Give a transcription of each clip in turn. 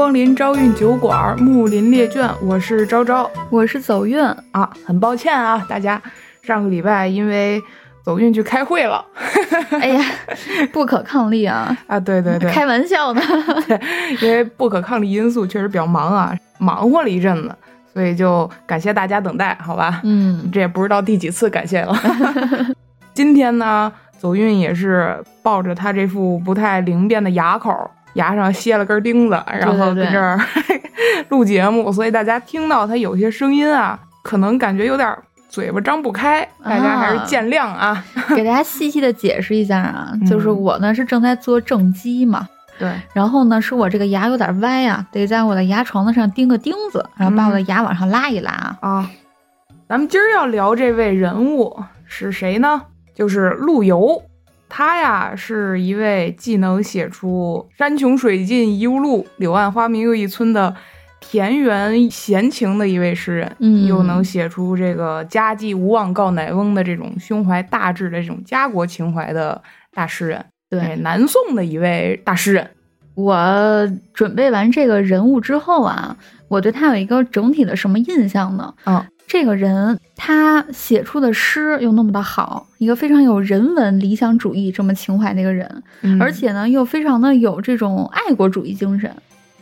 光临朝韵酒馆，木林列卷，我是昭昭，我是走运啊。很抱歉啊，大家上个礼拜因为走运去开会了，哎呀，不可抗力啊！啊，对对对，开玩笑呢，因为不可抗力因素确实比较忙啊，忙活了一阵子，所以就感谢大家等待，好吧？嗯，这也不知道第几次感谢了。今天呢，走运也是抱着他这副不太灵便的牙口。牙上歇了根钉子，然后在这儿 录节目，所以大家听到他有些声音啊，可能感觉有点嘴巴张不开，大家还是见谅啊。给大家细细的解释一下啊，就是我呢是正在做正畸嘛，对，然后呢是我这个牙有点歪啊，得在我的牙床子上钉个钉子，然后把我的牙往上拉一拉啊。咱们今儿要聊这位人物是谁呢？就是陆游。他呀是一位既能写出“山穷水尽疑无路，柳暗花明又一村”的田园闲情的一位诗人，嗯，又能写出这个“家祭无忘告乃翁”的这种胸怀大志的这种家国情怀的大诗人，对，南宋的一位大诗人。我准备完这个人物之后啊，我对他有一个整体的什么印象呢？嗯。这个人他写出的诗又那么的好，一个非常有人文理想主义这么情怀的一个人，而且呢又非常的有这种爱国主义精神，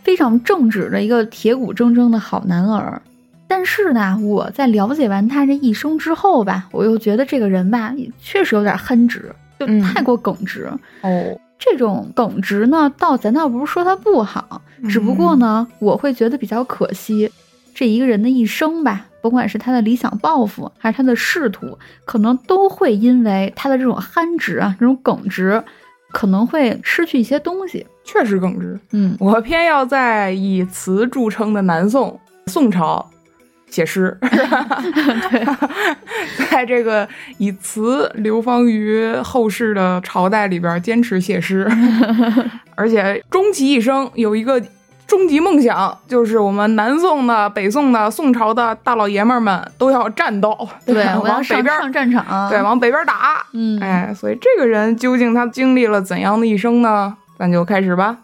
非常正直的一个铁骨铮铮的好男儿。但是呢，我在了解完他这一生之后吧，我又觉得这个人吧，确实有点憨直，就太过耿直。哦，这种耿直呢，倒咱倒不是说他不好，只不过呢，我会觉得比较可惜，这一个人的一生吧。甭管是他的理想抱负，还是他的仕途，可能都会因为他的这种憨直啊，这种耿直，可能会失去一些东西。确实耿直，嗯，我偏要在以词著称的南宋宋朝写诗，对，在这个以词流芳于后世的朝代里边坚持写诗，而且终其一生有一个。终极梦想就是我们南宋的、北宋的、宋朝的大老爷们们都要战斗，对，往北边上战场，对，往北边打。嗯，哎，所以这个人究竟他经历了怎样的一生呢？咱就开始吧。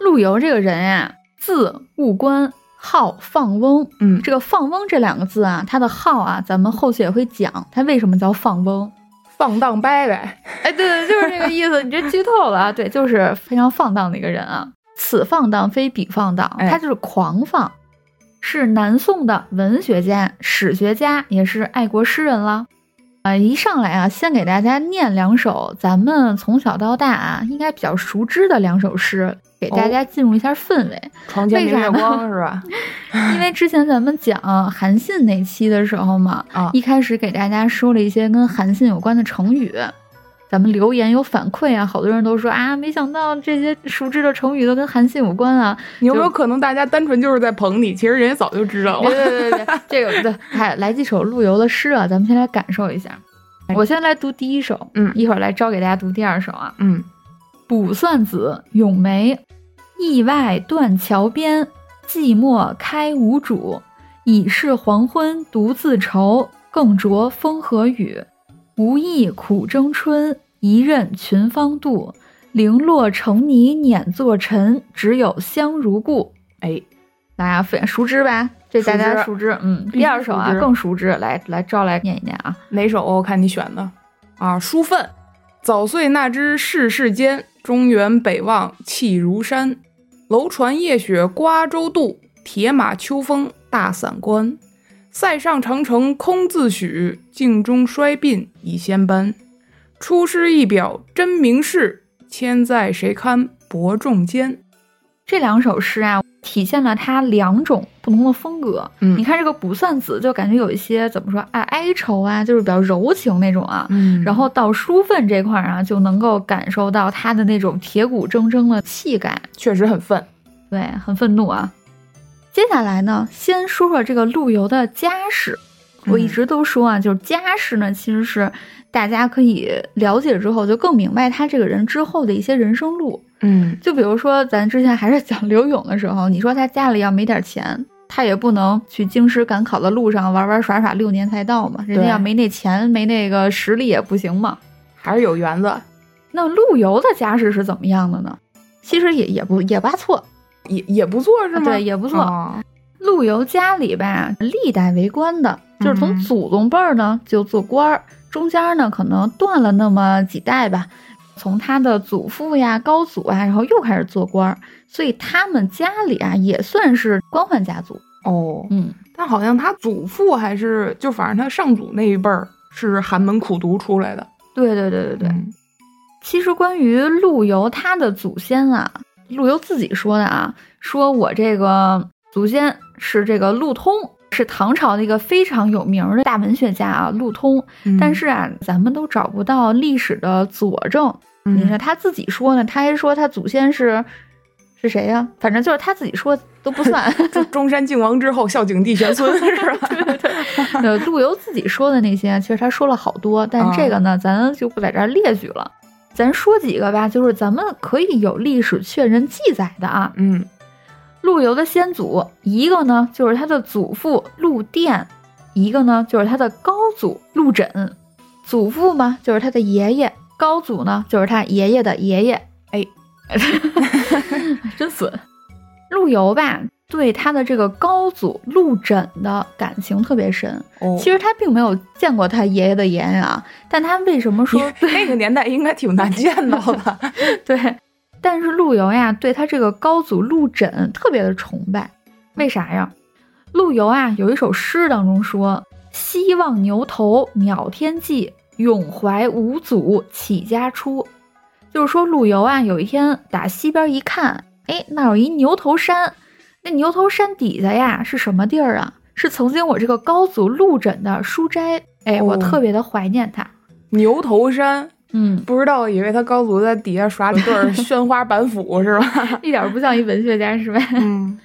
陆游这个人呀，字务观，号放翁。嗯，这个放翁这两个字啊，他的号啊，咱们后续也会讲，他为什么叫放翁？放荡掰呗。哎，对对，就是这个意思。你这剧透了啊？对，就是非常放荡的一个人啊。此放荡非彼放荡，他就是狂放，是南宋的文学家、史学家，也是爱国诗人了。啊，一上来啊，先给大家念两首咱们从小到大啊应该比较熟知的两首诗，给大家进入一下氛围。床前明月光是吧？因为之前咱们讲韩信那期的时候嘛，啊，一开始给大家说了一些跟韩信有关的成语。咱们留言有反馈啊，好多人都说啊，没想到这些熟知的成语都跟韩信有关啊。有没有可能大家单纯就是在捧你？其实人家早就知道了。对对对对，这个对。来来几首陆游的诗啊，咱们先来感受一下。我先来读第一首，嗯，一会儿来招给大家读第二首啊。嗯，卜算子·咏梅，意外断桥边，寂寞开无主。已是黄昏独自愁，更着风和雨。无意苦争春，一任群芳妒。零落成泥碾作尘，只有香如故。哎，大家熟知吧？这大家熟知。嗯，第二首啊更熟知。来来，招来念一念啊。哪首？我看你选的啊。书愤，早岁那知世事艰，中原北望气如山。楼船夜雪瓜洲渡，铁马秋风大散关。塞上长城空自许，镜中衰鬓已先斑。出师一表真名世，千载谁堪伯仲间？这两首诗啊，体现了他两种不同的风格。嗯，你看这个《卜算子》，就感觉有一些怎么说啊，哀愁啊，就是比较柔情那种啊。嗯，然后到书愤这块儿啊，就能够感受到他的那种铁骨铮铮的气概，确实很愤，对，很愤怒啊。接下来呢，先说说这个陆游的家世。我一直都说啊，就是家世呢，其实是大家可以了解之后，就更明白他这个人之后的一些人生路。嗯，就比如说咱之前还是讲刘勇的时候，你说他家里要没点钱，他也不能去京师赶考的路上玩玩耍耍六年才到嘛。人家要没那钱，没那个实力也不行嘛。还是有园子。那陆游的家世是怎么样的呢？其实也也不也不错。也也不错是吗？对，也不错。哦陆游家里吧，历代为官的，就是从嗯祖宗辈儿呢就做官儿，中间呢可能断了那么几代吧，从他的祖父呀、高祖啊，然后又开始做官儿，所以他们家里啊也算是官宦家族。哦，嗯，但好像他祖父还是就反正他上祖那一辈儿是寒门苦读出来的。对对对对对。嗯其实关于陆游他的祖先啊，陆游自己说的啊，说我这个祖先是这个陆通，是唐朝的一个非常有名的大文学家啊，陆通。嗯但是啊，咱们都找不到历史的佐证。你看嗯他自己说呢，他还说他祖先是是谁呀、反正就是他自己说都不算。中山靖王之后，孝景帝玄孙是吧？呃，陆游自己说的那些，其实他说了好多，但这个呢，咱就不在这儿列举了。咱说几个吧，就是咱们可以有历史确认记载的啊。嗯陆游的先祖，一个呢就是他的祖父陆佃，一个呢就是他的高祖陆枕。祖父嘛就是他的爷爷，高祖呢就是他爷爷的爷爷。哎，真损。陆游吧，对他的这个高祖陆枕的感情特别深。哦，其实他并没有见过他爷爷的爷爷啊，但他为什么说 那个年代应该挺难见到的。对？但是陆游呀，对他这个高祖陆枕特别的崇拜，为啥呀？陆游啊有一首诗当中说：“西望牛头渺天际，永怀五祖起家出。”就是说陆游啊有一天打西边一看，哎，那有一牛头山，那牛头山底下呀是什么地儿啊？是曾经我这个高祖陆枕的书斋。哎，我哦特别的怀念他。牛头山嗯，不知道，以为他高祖在底下耍了对儿 宣花板斧是吧？一点儿不像一文学家是吧？嗯，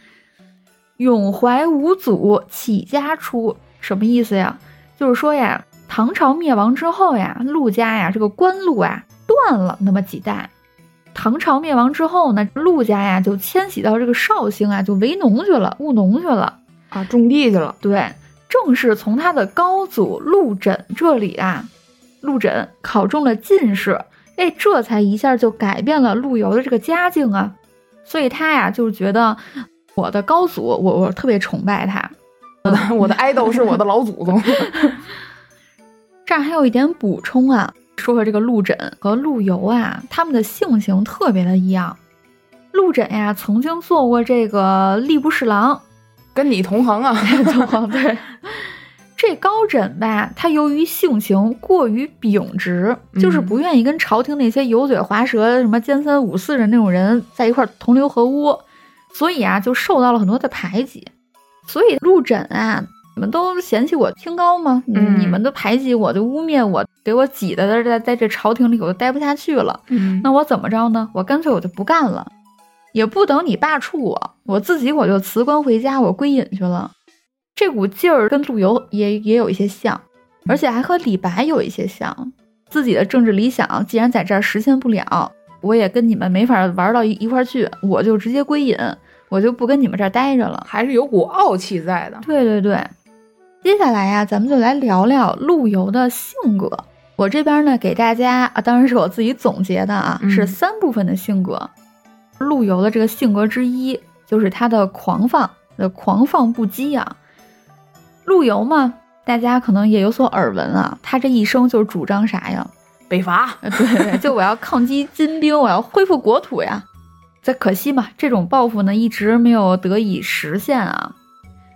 永怀五祖起家出，什么意思呀？就是说呀，唐朝灭亡之后呀，陆家呀这个官路啊断了那么几代。唐朝灭亡之后呢，陆家呀就迁徙到这个绍兴啊，就为农去了，务农去了。啊，种地去了。对，正是从他的高祖陆枕这里啊，陆枕考中了进士，哎，这才一下就改变了陆游的这个家境啊。所以他呀，就是觉得我的高祖，我我特别崇拜他。我的我的 idol 是我的老祖宗。这儿还有一点补充啊，说说这个陆枕和陆游啊，他们的性情特别的一样。陆枕呀，曾经做过这个吏部侍郎，跟你同行啊。同行对，这高枕吧，他由于性情过于秉直，就是不愿意跟朝廷那些油嘴滑舌、什么奸三五四的那种人在一块同流合污，所以啊，就受到了很多的排挤。所以陆枕啊，你们都嫌弃我清高吗？嗯你们都排挤我，就污蔑我，给我挤的在在这朝廷里我都待不下去了。嗯那我怎么着呢？我干脆我就不干了，也不等你罢黜我，我自己我就辞官回家，我归隐去了。这股劲儿跟陆游也也有一些像，而且还和李白有一些像。自己的政治理想既然在这儿实现不了，我也跟你们没法玩到一一块去，我就直接归隐，我就不跟你们这儿待着了。还是有股傲气在的。对对对，接下来呀、咱们就来聊聊陆游的性格。我这边呢，给大家啊，当然是我自己总结的啊，嗯是三部分的性格。陆游的这个性格之一就是他的狂放，的狂放不羁啊。陆游嘛，大家可能也有所耳闻啊，他这一生就是主张啥呀？北伐。呃对，就我要抗击金兵，我要恢复国土呀。这可惜嘛，这种抱负呢一直没有得以实现啊。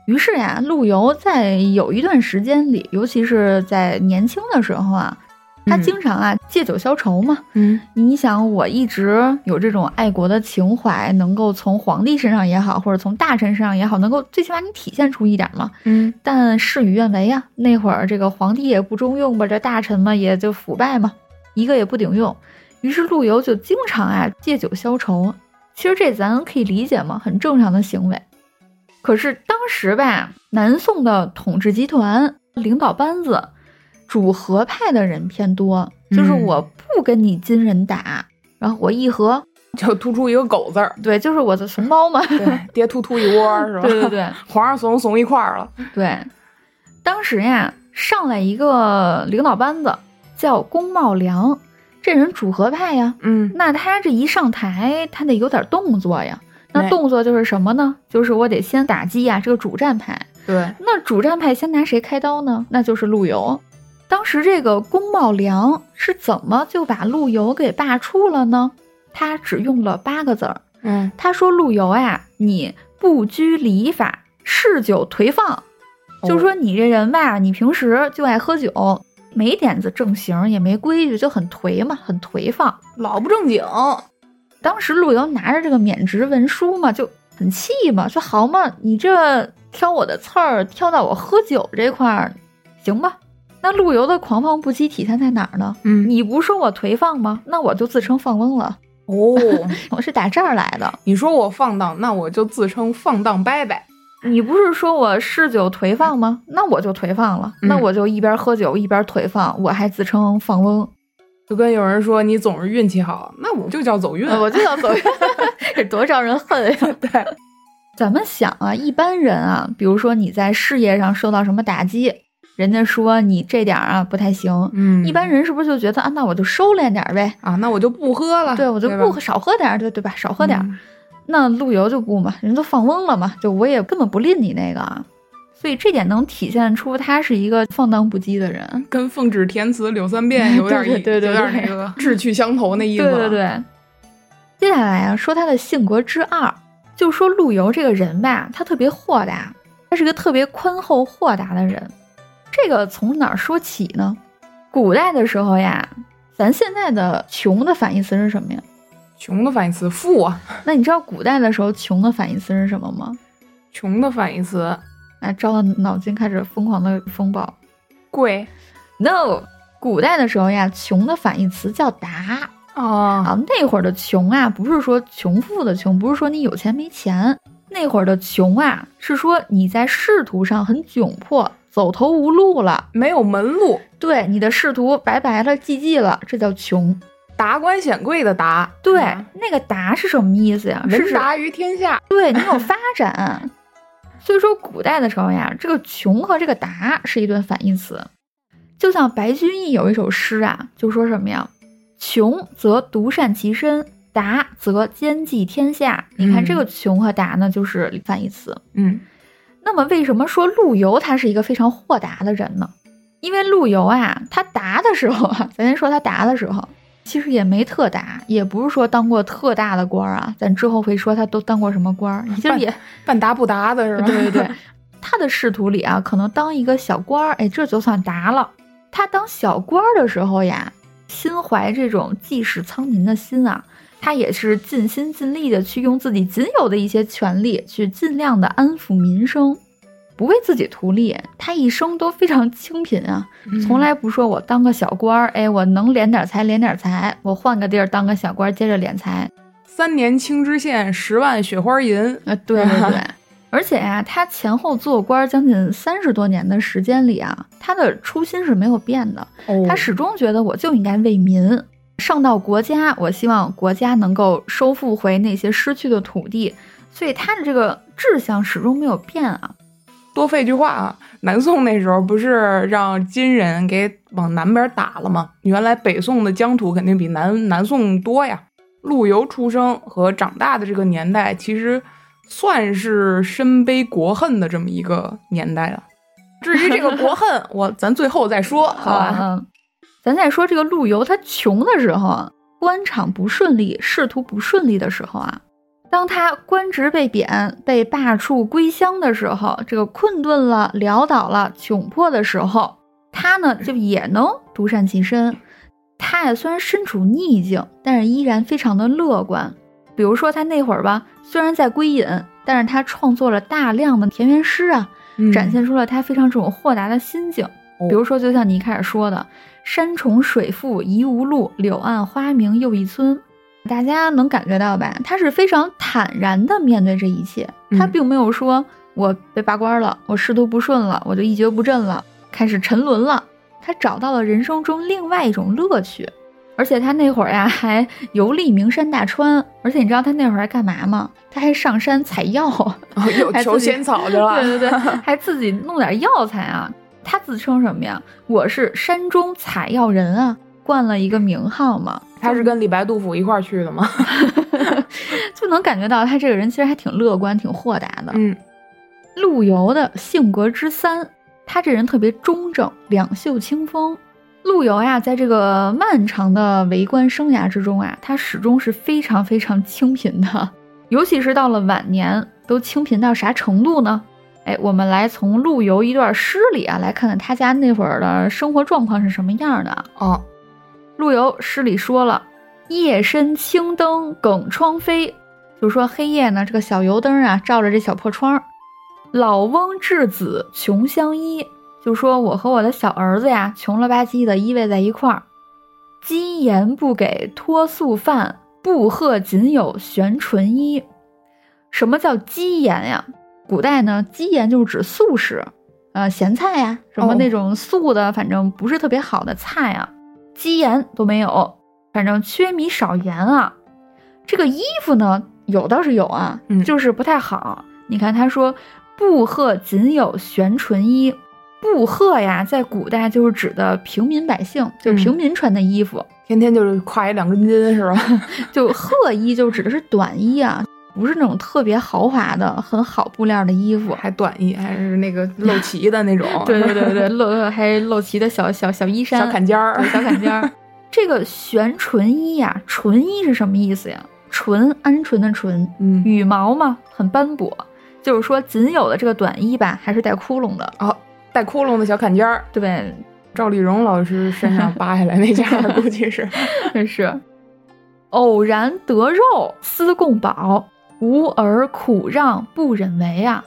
于是呀，陆游在有一段时间里，尤其是在年轻的时候啊，他嗯经常啊借酒消愁嘛。嗯你想，我一直有这种爱国的情怀，能够从皇帝身上也好，或者从大臣身上也好，能够最起码你体现出一点嘛。嗯但事与愿违呀，那会儿这个皇帝也不中用吧，这大臣嘛也就腐败嘛，一个也不顶用。于是陆游就经常啊借酒消愁。其实这咱可以理解嘛，很正常的行为。可是当时吧，南宋的统治集团领导班子，主和派的人偏多，就是嗯我不跟你金人打，然后我议和，就突出一个狗字儿，对，就是我的怂包嘛。对，爹突突一窝是吧？对对对。皇上怂怂一块儿了。对，当时呀，上来一个领导班子叫龚茂良，这人主和派呀，嗯那他这一上台，他得有点动作呀。那动作就是什么呢？就是我得先打击呀这个主战派。对，那主战派先拿谁开刀呢？那就是陆游。当时这个龚茂良是怎么就把陆游给罢黜了呢？他只用了八个字儿。嗯，他说陆游呀，你不拘礼法，嗜酒颓放，就是说你这人吧，你平时就爱喝酒，没点子正形，也没规矩，就很颓嘛，很颓放，老不正经。当时陆游拿着这个免职文书嘛，就很气嘛，说好嘛，你这挑我的刺儿，挑到我喝酒这块儿，行吧？那陆游的狂放不羁体现在哪儿呢？嗯，你不说我颓放吗？那我就自称放翁了。哦，我是打这儿来的。你说我放荡，那我就自称放荡伯伯。你不是说我嗜酒颓放吗？那我就颓放了。那我就一边喝酒一边颓放，我还自称放翁。就跟有人说你总是运气好，那我就叫走运，我就叫走运，这多招人恨呀！对，咱们想啊，一般人啊，比如说你在事业上受到什么打击。人家说你这点啊不太行，嗯，一般人是不是就觉得啊，那我就收敛点呗，啊，那我就不喝了，对我就不少喝点，对对吧？少喝点。那陆游就不嘛，人都放翁了嘛，就我也根本不吝你那个啊，所以这点能体现出他是一个放荡不羁的人，跟奉旨填词柳三变有点 对对对，有点那个 志趣相投那意思。对对对。接下来啊，说他的性格之二，就说陆游这个人吧，他特别豁达，他是个特别宽厚豁达的人。这个从哪儿说起呢？古代的时候呀，咱现在的穷的反义词是什么呀？穷的反义词富啊。那你知道古代的时候穷的反义词是什么吗？穷的反义词，哎，赵的脑筋开始疯狂的风暴。贵？No，古代的时候呀，穷的反义词叫达啊。那会儿的穷啊，不是说穷富的穷，不是说你有钱没钱。那会儿的穷啊，是说你在仕途上很窘迫。走投无路了，没有门路，对你的仕途白白了、寂寂了，这叫穷。达官显贵的达，对，那个达是什么意思呀？是达于天下，对你有发展。所以说，古代的时候呀，这个穷和这个达是一对反义词。就像白居易有一首诗啊，就说什么呀？穷则独善其身，达则兼济天下。你看这个穷和达呢，就是反义词。嗯。那么为什么说陆游他是一个非常豁达的人呢？因为陆游啊，他达的时候啊，咱先说他达的时候，其实也没特达，也不是说当过特大的官啊。咱之后会说他都当过什么官儿，其实也半达不达的是吧？对对对，他的仕途里啊，可能当一个小官儿，哎，这就算达了。他当小官儿的时候呀，心怀这种济世苍民的心啊。他也是尽心尽力的去用自己仅有的一些权利，去尽量的安抚民生，不为自己图利。他一生都非常清贫啊，从来不说我当个小官儿，哎，我能敛点财敛点财，我换个地儿当个小官，接着敛财。三年清知县，十万雪花银。啊，对对对，而且呀，他前后做官将近三十多年的时间里啊，他的初心是没有变的，他始终觉得我就应该为民。上到国家，我希望国家能够收复回那些失去的土地，所以他的这个志向始终没有变啊。多费句话啊，南宋那时候不是让金人给往南边打了吗？原来北宋的疆土肯定比南南宋多呀。陆游出生和长大的这个年代，其实算是身背国恨的这么一个年代了。至于这个国恨，我咱最后再说，好吧？咱再说这个陆游，他穷的时候啊，官场不顺利，仕途不顺利的时候啊，当他官职被贬、被罢黜归乡的时候，这个困顿了、潦倒了、窘迫的时候，他呢就也能独善其身。他也虽然身处逆境，但是依然非常的乐观。比如说他那会儿吧，虽然在归隐，但是他创作了大量的田园诗啊，展现出了他非常这种豁达的心境。比如说，就像你一开始说的。山重水复疑无路，柳暗花明又一村。大家能感觉到吧？他是非常坦然的面对这一切，他并没有说我被罢官了，我仕途不顺了，我就一蹶不振了，开始沉沦了。他找到了人生中另外一种乐趣，而且他那会儿呀还游历名山大川，而且你知道他那会儿还干嘛吗？他还上山采药，有求仙草去了。对对对，还自己弄点药材啊。他自称什么呀？我是山中采药人啊，冠了一个名号嘛。他是跟李白、杜甫一块儿去的吗？就能感觉到他这个人其实还挺乐观、挺豁达的。嗯，陆游的性格之三，他这人特别中正，两袖清风。陆游呀，在这个漫长的为官生涯之中啊，他始终是非常非常清贫的，尤其是到了晚年，都清贫到啥程度呢？哎，我们来从陆游一段诗里啊，来看看他家那会儿的生活状况是什么样的哦。陆游诗里说了：“夜深青灯耿窗飞。”就说黑夜呢，这个小油灯啊，照着这小破窗。老翁稚子穷相依。就说我和我的小儿子呀，穷了吧唧的依偎在一块儿。鸡言不给脱素饭，布鹤仅有悬纯衣。什么叫鸡言呀？古代呢，鸡言就是指素食，呃，咸菜呀，什么那种素的，反正不是特别好的菜啊，鸡言都没有，反正缺米少盐啊。这个衣服呢，有倒是有啊，就是不太好。你看他说，布鹤仅有悬纯衣。布鹤呀，在古代就是指的平民百姓，就平民穿的衣服，天天就是挎一两根筋，是吧？就鹤衣就指的是短衣啊，不是那种特别豪华的、很好布料的衣服，还短衣，还是那个露脐的那种。对对对对，露 还露脐的小小小衣衫，小坎肩儿，小坎肩儿。这个悬纯衣呀，纯衣是什么意思呀？纯，鹌鹑的鹑，嗯，羽毛嘛，很斑驳，就是说仅有的这个短衣吧，还是带窟窿的哦。带窟窿的小坎肩儿，对，赵丽蓉老师身上扒下来那件，估计是是。偶然得肉思共饱，无儿苦让不忍为啊，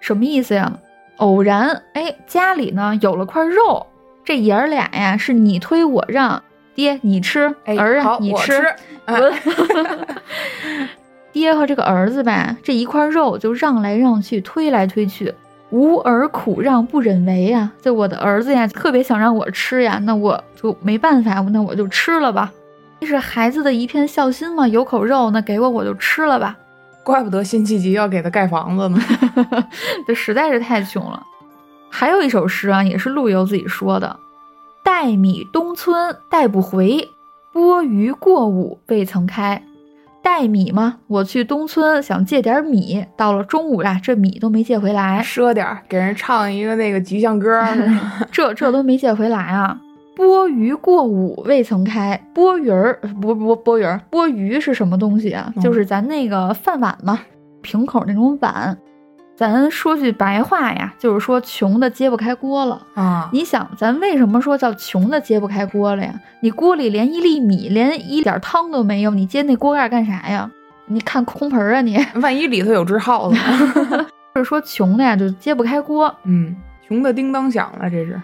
什么意思呀？偶然哎，家里呢有了块肉，这爷儿俩呀是你推我让，爹你吃，儿啊你吃，爹和这个儿子吧，这一块肉就让来让去，推来推去。无儿苦让不忍为呀，就我的儿子呀，特别想让我吃呀，那我就没办法，那我就吃了吧。这是孩子的一片孝心嘛，有口肉，那给我我就吃了吧。怪不得辛弃疾要给他盖房子呢，这实在是太穷了。还有一首诗啊，也是陆游自己说的：“带米东村带不回，钵盂过午未曾开。”带米吗？我去东村想借点米，到了中午啊，这米都没借回来，赊点给人唱一个那个吉祥歌，这这都没借回来啊！钵盂过午未曾开，钵盂儿不不钵盂儿，钵盂是什么东西啊？就是咱那个饭碗嘛，瓶口那种碗。咱说句白话呀，就是说穷的揭不开锅了啊！你想，咱为什么说叫穷的揭不开锅了呀？你锅里连一粒米，连一点汤都没有，你揭那锅盖干啥呀？你看空盆啊！你 万一里头有只耗子，就是说穷的呀，就揭不开锅。嗯，穷的叮当响了，这是。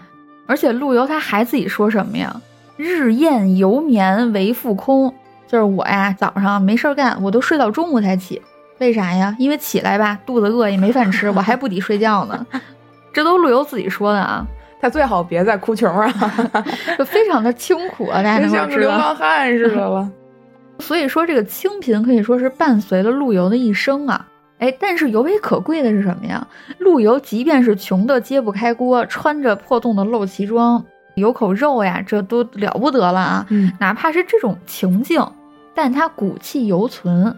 而且陆游他还自己说什么呀？日宴犹眠为复空，就是我呀，早上没事干，我都睡到中午才起。为啥呀？因为起来吧，肚子饿也没饭吃，我还不抵睡觉呢。这都陆游自己说的啊。他最好别再哭穷啊，就非常的清苦啊，大家能够知道。像流浪汉似的了。所以说，这个清贫可以说是伴随了陆游的一生啊。哎，但是尤为可贵的是什么呀？陆游即便是穷的揭不开锅，穿着破洞的露脐装，有口肉呀，这都了不得了啊。嗯，哪怕是这种情境，但他骨气犹存。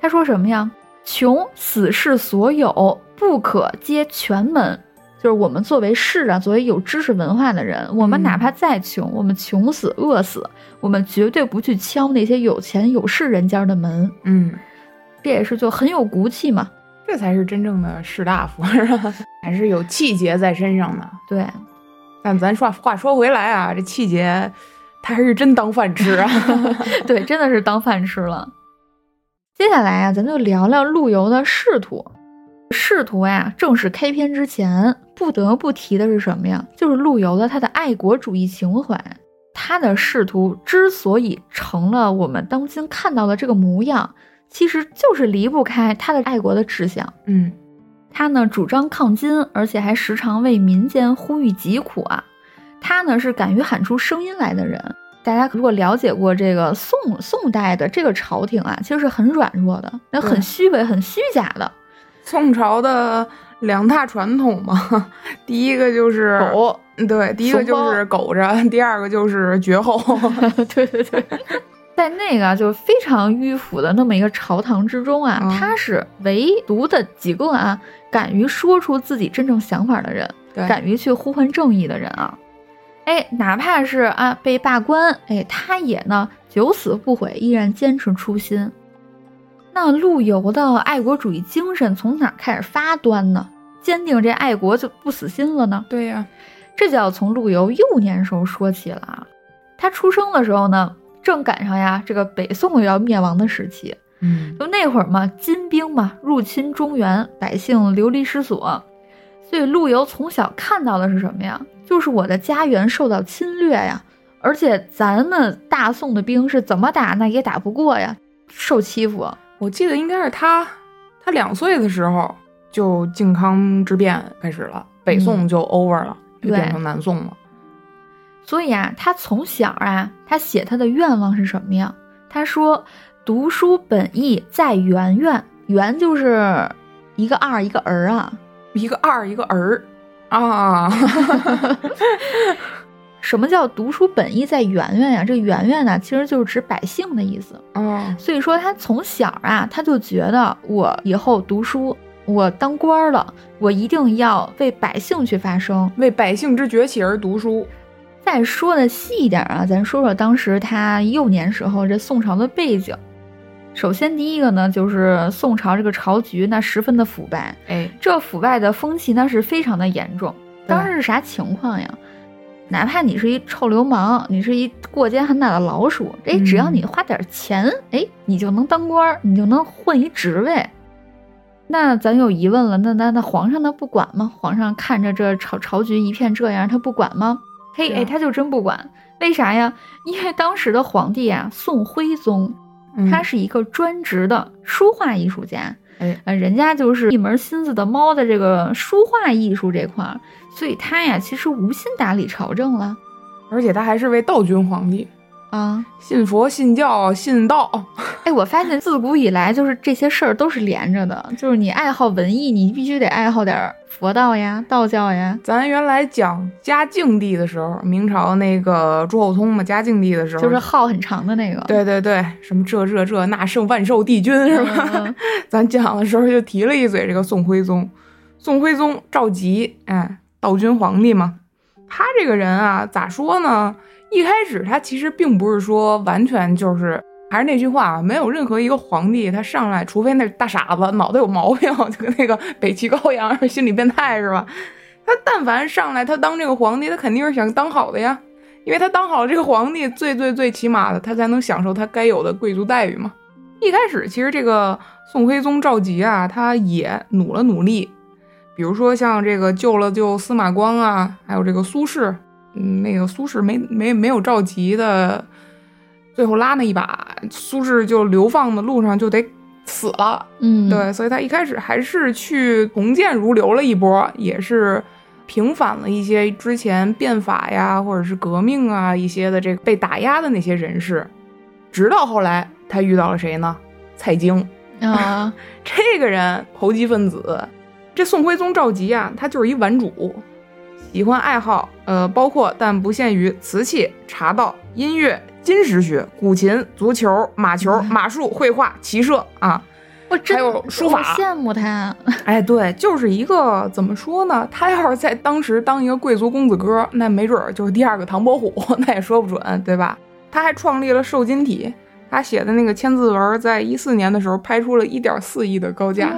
他说什么呀？穷死是所有，不可皆全门。就是我们作为士啊，作为有知识文化的人，我们哪怕再穷，我们穷死饿死，我们绝对不去敲那些有钱有势人家的门。嗯，这也是就很有骨气嘛。这才是真正的士大夫，是吧？还是有气节在身上的。对，但咱说话说回来啊，这气节，他还是真当饭吃啊。对，真的是当饭吃了。接下来啊，咱就聊聊陆游的仕途。仕途呀，正式开篇之前，不得不提的是什么呀？就是陆游的他的爱国主义情怀。他的仕途之所以成了我们当今看到的这个模样，其实就是离不开他的爱国的志向。嗯，他呢主张抗金，而且还时常为民间呼吁疾苦啊。他呢是敢于喊出声音来的人。大家如果了解过这个宋宋代的这个朝廷啊，其实是很软弱的，那很虚伪、很虚假的。宋朝的两大传统嘛，第一个就是狗，对，第一个就是苟着，第二个就是绝后。对 对对，在那个就是非常迂腐的那么一个朝堂之中啊，他是唯独的几个啊，敢于说出自己真正想法的人，敢于去呼唤正义的人啊。哎，哪怕是啊被罢官，哎，他也呢九死不悔，依然坚持初心。那陆游的爱国主义精神从哪开始发端呢？坚定这爱国就不死心了呢？对呀，这就要从陆游幼年时候说起了啊。他出生的时候呢。正赶上呀，这个北宋要灭亡的时期，嗯，就那会儿嘛，金兵嘛入侵中原，百姓流离失所，所以陆游从小看到的是什么呀？就是我的家园受到侵略呀，而且咱们大宋的兵是怎么打那也打不过呀，受欺负。我记得应该是他，他两岁的时候就靖康之变开始了，北宋就 over 了，就变成南宋了。所以啊，他从小啊，他写他的愿望是什么呀？他说：“读书本意在圆圆，圆就是一个二一个儿啊，一个二一个儿啊。什么叫读书本意在圆圆呀？这圆圆呢，其实就是指百姓的意思。哦，所以说他从小啊，他就觉得我以后读书，我当官了，我一定要为百姓去发声，为百姓之崛起而读书。”再说的细一点啊，咱说说当时他幼年时候这宋朝的背景。首先，第一个呢，就是宋朝这个朝局那十分的腐败，哎，这腐败的风气那是非常的严重。当时是啥情况呀？哪怕你是一臭流氓，你是一过街喊打的老鼠，哎，只要你花点钱，哎，你就能当官，你就能混一职位。那咱有疑问了，那那那皇上他不管吗？皇上看着这朝朝局一片这样，他不管吗？嘿，哎，他就真不管，为啥呀？因为当时的皇帝啊，宋徽宗，他是一个专职的书画艺术家，哎，人家就是一门心思的猫在这个书画艺术这块儿，所以他呀，其实无心打理朝政了，而且他还是位道君皇帝。啊，信佛、信教、信道，哎，我发现自古以来就是这些事儿都是连着的，就是你爱好文艺，你必须得爱好点佛道呀、道教呀。咱原来讲嘉靖帝的时候，明朝那个朱厚熜嘛，嘉靖帝的时候就是号很长的那个。对对对，什么这这这那圣万寿帝君是吧？咱讲的时候就提了一嘴这个宋徽宗，宋徽宗赵佶，哎，道君皇帝嘛，他这个人啊，咋说呢？一开始他其实并不是说完全就是，还是那句话啊，没有任何一个皇帝他上来，除非那大傻子脑袋有毛病，就跟那个北齐高阳心理变态是吧？他但凡上来，他当这个皇帝，他肯定是想当好的呀，因为他当好了这个皇帝，最最最起码的，他才能享受他该有的贵族待遇嘛。一开始其实这个宋徽宗赵佶啊，他也努了努力，比如说像这个救了救司马光啊，还有这个苏轼。嗯，那个苏轼没没没有赵佶的，最后拉那一把，苏轼就流放的路上就得死了。嗯，对，所以他一开始还是去从谏如流了一波，也是平反了一些之前变法呀，或者是革命啊一些的这个被打压的那些人士。直到后来，他遇到了谁呢？蔡京啊，这个人投机分子。这宋徽宗赵佶啊，他就是一玩主。喜欢爱好，呃，包括但不限于瓷器、茶道、音乐、金石学、古琴、足球、马球、马术、绘画、骑射啊，我还有书法，羡慕他。哎，对，就是一个怎么说呢？他要是在当时当一个贵族公子哥，那没准儿就是第二个唐伯虎，那也说不准，对吧？他还创立了瘦金体，他写的那个千字文，在一四年的时候拍出了一点四亿的高价。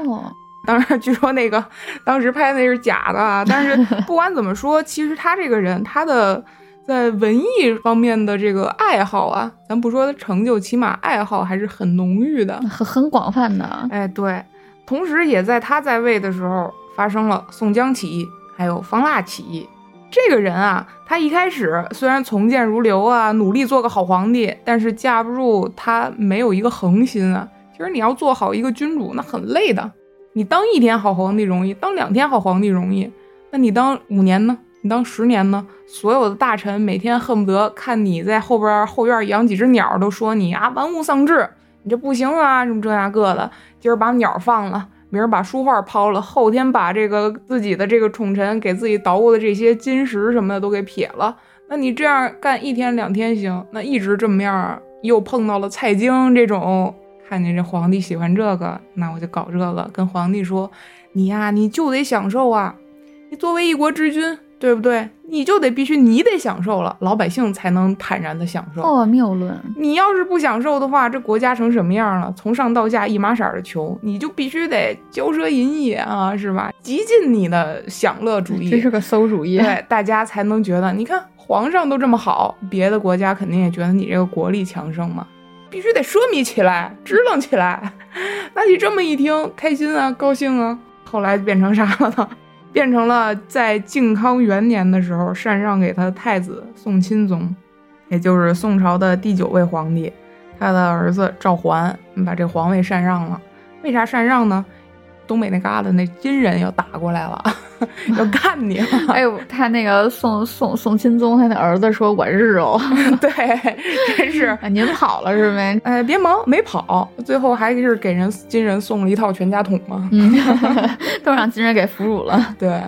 当然，据说那个当时拍的那是假的啊，但是不管怎么说，其实他这个人，他的在文艺方面的这个爱好啊，咱不说他成就，起码爱好还是很浓郁的，很很广泛的。哎，对，同时也在他在位的时候发生了宋江起义，还有方腊起义。这个人啊，他一开始虽然从谏如流啊，努力做个好皇帝，但是架不住他没有一个恒心啊。其实你要做好一个君主，那很累的。你当一天好皇帝容易，当两天好皇帝容易，那你当五年呢？你当十年呢？所有的大臣每天恨不得看你在后边后院养几只鸟，都说你啊玩物丧志，你这不行啊，什么这那个的。今儿把鸟放了，明儿把书画抛了，后天把这个自己的这个宠臣给自己捣鼓的这些金石什么的都给撇了。那你这样干一天两天行，那一直这么样，又碰到了蔡京这种，看见这皇帝喜欢这个，那我就搞这个，跟皇帝说，你呀，你就得享受啊，你作为一国之君。对不对？你就得必须你得享受了，老百姓才能坦然的享受。哦，谬论！你要是不享受的话，这国家成什么样了？从上到下一码色的穷，你就必须得骄奢淫逸啊，是吧？极尽你的享乐主义，这是个馊主意。对，大家才能觉得，你看皇上都这么好，别的国家肯定也觉得你这个国力强盛嘛，必须得奢靡起来，支棱起来。那你这么一听，开心啊，高兴啊。后来变成啥了呢？变成了在靖康元年的时候禅让给他的太子宋钦宗，也就是宋朝的第九位皇帝，他的儿子赵桓把这皇位禅让了。为啥禅让呢？东北那旮旯那金人要打过来了，要干你了！哎呦，他那个宋宋宋钦宗，他那儿子说：“我日哦，对，真是您跑了是没？哎，别忙，没跑，最后还是给人金人送了一套全家桶嘛，都让金人给俘虏了。对，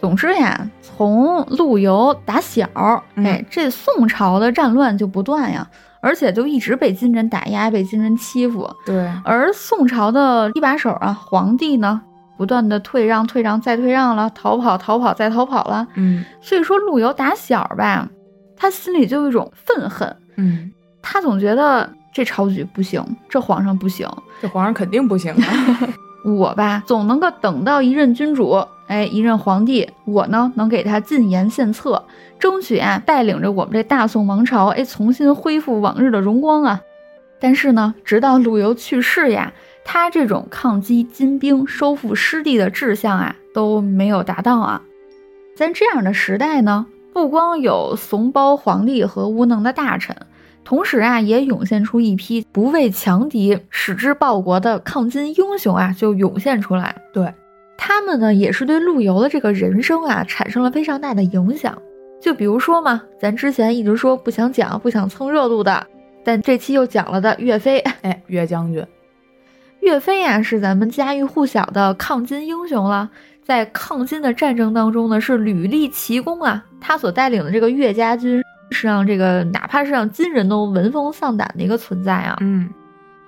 总之呀，从陆游打小，哎，这宋朝的战乱就不断呀。而且就一直被金人打压，被金人欺负。对，而宋朝的一把手啊，皇帝呢，不断的退让、退让再退让了，逃跑、逃跑再逃跑了。嗯，所以说陆游打小吧，他心里就有一种愤恨。嗯，他总觉得这朝局不行，这皇上不行，这皇上肯定不行啊。我吧，总能够等到一任君主，哎，一任皇帝，我呢能给他进言献策。争取啊，带领着我们这大宋王朝，哎，重新恢复往日的荣光啊！但是呢，直到陆游去世呀，他这种抗击金兵、收复失地的志向啊，都没有达到啊。在这样的时代呢，不光有怂包皇帝和无能的大臣，同时啊，也涌现出一批不畏强敌、矢志报国的抗金英雄啊，就涌现出来。对他们呢，也是对陆游的这个人生啊，产生了非常大的影响。就比如说嘛，咱之前一直说不想讲、不想蹭热度的，但这期又讲了的岳飞。哎，岳将军，岳飞呀，是咱们家喻户晓的抗金英雄了。在抗金的战争当中呢，是屡立奇功啊。他所带领的这个岳家军，是让这个哪怕是让金人都闻风丧胆的一个存在啊。嗯，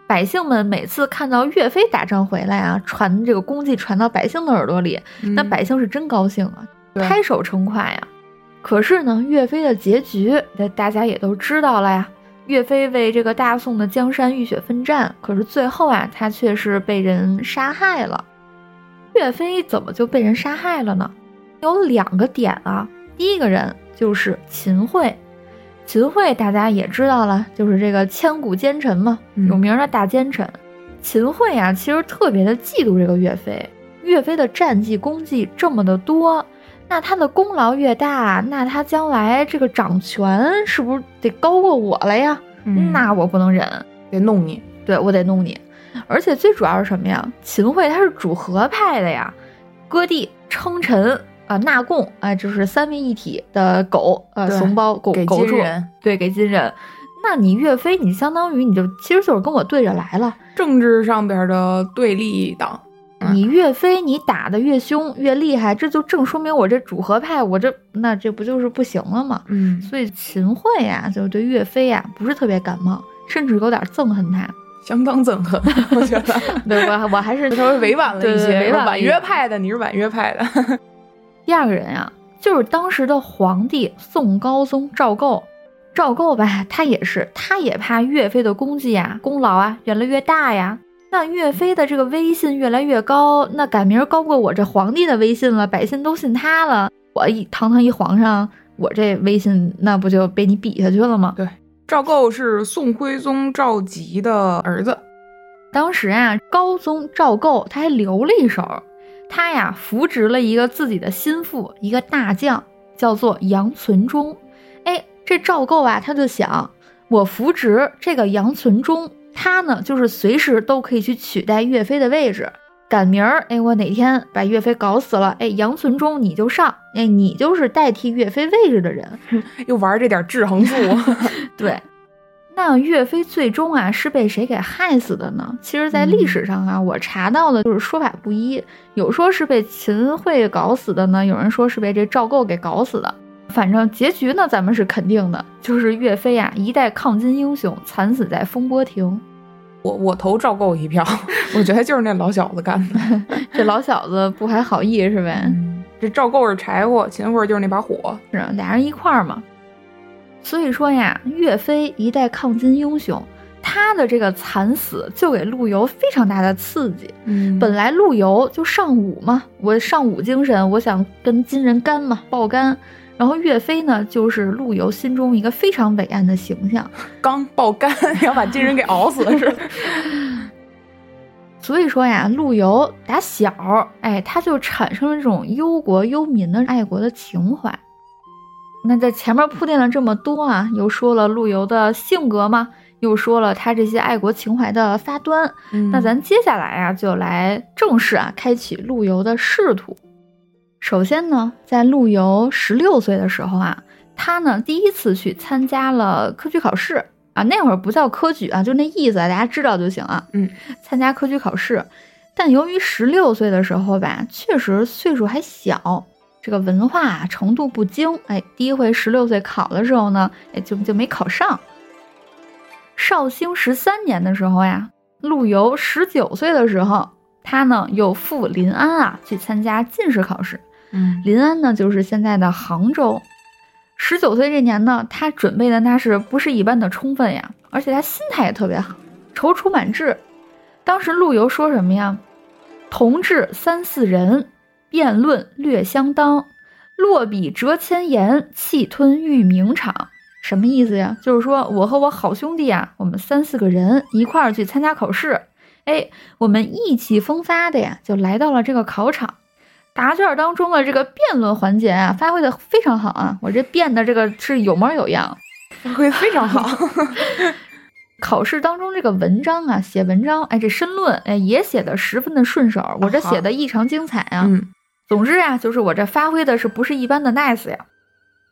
百姓们每次看到岳飞打仗回来啊，传这个功绩传到百姓的耳朵里，那百姓是真高兴啊，拍手称快呀。可是呢，岳飞的结局，那大家也都知道了呀。岳飞为这个大宋的江山浴血奋战，可是最后啊，他却是被人杀害了。岳飞怎么就被人杀害了呢？有两个点啊。第一个人就是秦桧，秦桧大家也知道了，就是这个千古奸臣嘛，有名的大奸臣。秦桧啊，其实特别的嫉妒这个岳飞，岳飞的战绩功绩这么的多。那他的功劳越大，那他将来这个掌权是不是得高过我了呀？那我不能忍，得弄你。对我得弄你。而且最主要是什么呀？秦桧他是主和派的呀，割地称臣啊，纳贡啊，就是三位一体的狗呃，怂包狗狗主人，对，给金人。那你岳飞，你相当于你就其实就是跟我对着来了，政治上边的对立党。你岳飞，你打的越凶越厉害，这就正说明我这主和派，我这那这不就是不行了吗？嗯，所以秦桧呀，就对岳飞呀不是特别感冒，甚至有点憎恨他，相当憎恨。我觉得，对我我还是稍微委婉了一些，委婉婉约派的，你是婉约派的。第二个人呀，就是当时的皇帝宋高宗赵构，赵构吧，他也是，他也怕岳飞的功绩啊、功劳啊越来越大呀。那岳飞的这个威信越来越高，那赶明儿高过我这皇帝的威信了，百姓都信他了。我一堂堂一皇上，我这威信那不就被你比下去了吗？对，赵构是宋徽宗赵佶的儿子。当时啊，高宗赵构他还留了一手，他呀扶植了一个自己的心腹，一个大将，叫做杨存忠。哎，这赵构啊，他就想，我扶植这个杨存忠。他呢，就是随时都可以去取代岳飞的位置。赶明儿，哎，我哪天把岳飞搞死了，哎，杨存忠你就上，哎，你就是代替岳飞位置的人。又玩这点制衡术。对，那岳飞最终啊是被谁给害死的呢？其实，在历史上啊，我查到的就是说法不一，有说是被秦桧搞死的呢，有人说是被这赵构给搞死的。反正结局呢，咱们是肯定的，就是岳飞啊，一代抗金英雄，惨死在风波亭。我我投赵构一票，我觉得就是那老小子干的。这老小子不怀好意是呗？这赵构是柴火，秦桧就是那把火，是俩人一块儿嘛。所以说呀，岳飞一代抗金英雄，他的这个惨死就给陆游非常大的刺激。嗯，本来陆游就尚武嘛，我尚武精神，我想跟金人干嘛，爆肝。然后岳飞呢，就是陆游心中一个非常伟岸的形象，刚爆肝要把金人给熬死是。所以说呀，陆游打小，哎，他就产生了这种忧国忧民的爱国的情怀。那在前面铺垫了这么多啊，又说了陆游的性格嘛，又说了他这些爱国情怀的发端。那咱接下来啊，就来正式啊，开启陆游的仕途。首先呢，在陆游十六岁的时候啊，他呢第一次去参加了科举考试啊，那会儿不叫科举啊，就那意思，大家知道就行啊。嗯，参加科举考试，但由于十六岁的时候吧，确实岁数还小。这个文化程度不精，哎，第一回十六岁考的时候呢，哎，就就没考上。绍兴十三年的时候呀，陆游十九岁的时候，他呢又赴临安啊去参加进士考试。嗯，临安呢就是现在的杭州。十九岁这年呢，他准备的那是不是一般的充分呀，而且他心态也特别好，踌躇满志。当时陆游说什么呀？同治三四人。辩论略相当，落笔折千言，气吞玉名场。什么意思呀？就是说我和我好兄弟啊，我们三四个人一块儿去参加考试。哎，我们意气风发的呀，就来到了这个考场。答卷当中的这个辩论环节啊，发挥的非常好啊。我这辩的这个是有模有样，发挥非常好。考试当中这个文章啊，写文章，哎，这申论，哎，也写的十分的顺手。我这写的异常精彩啊。嗯。总之啊，就是我这发挥的是不是一般的 nice 呀？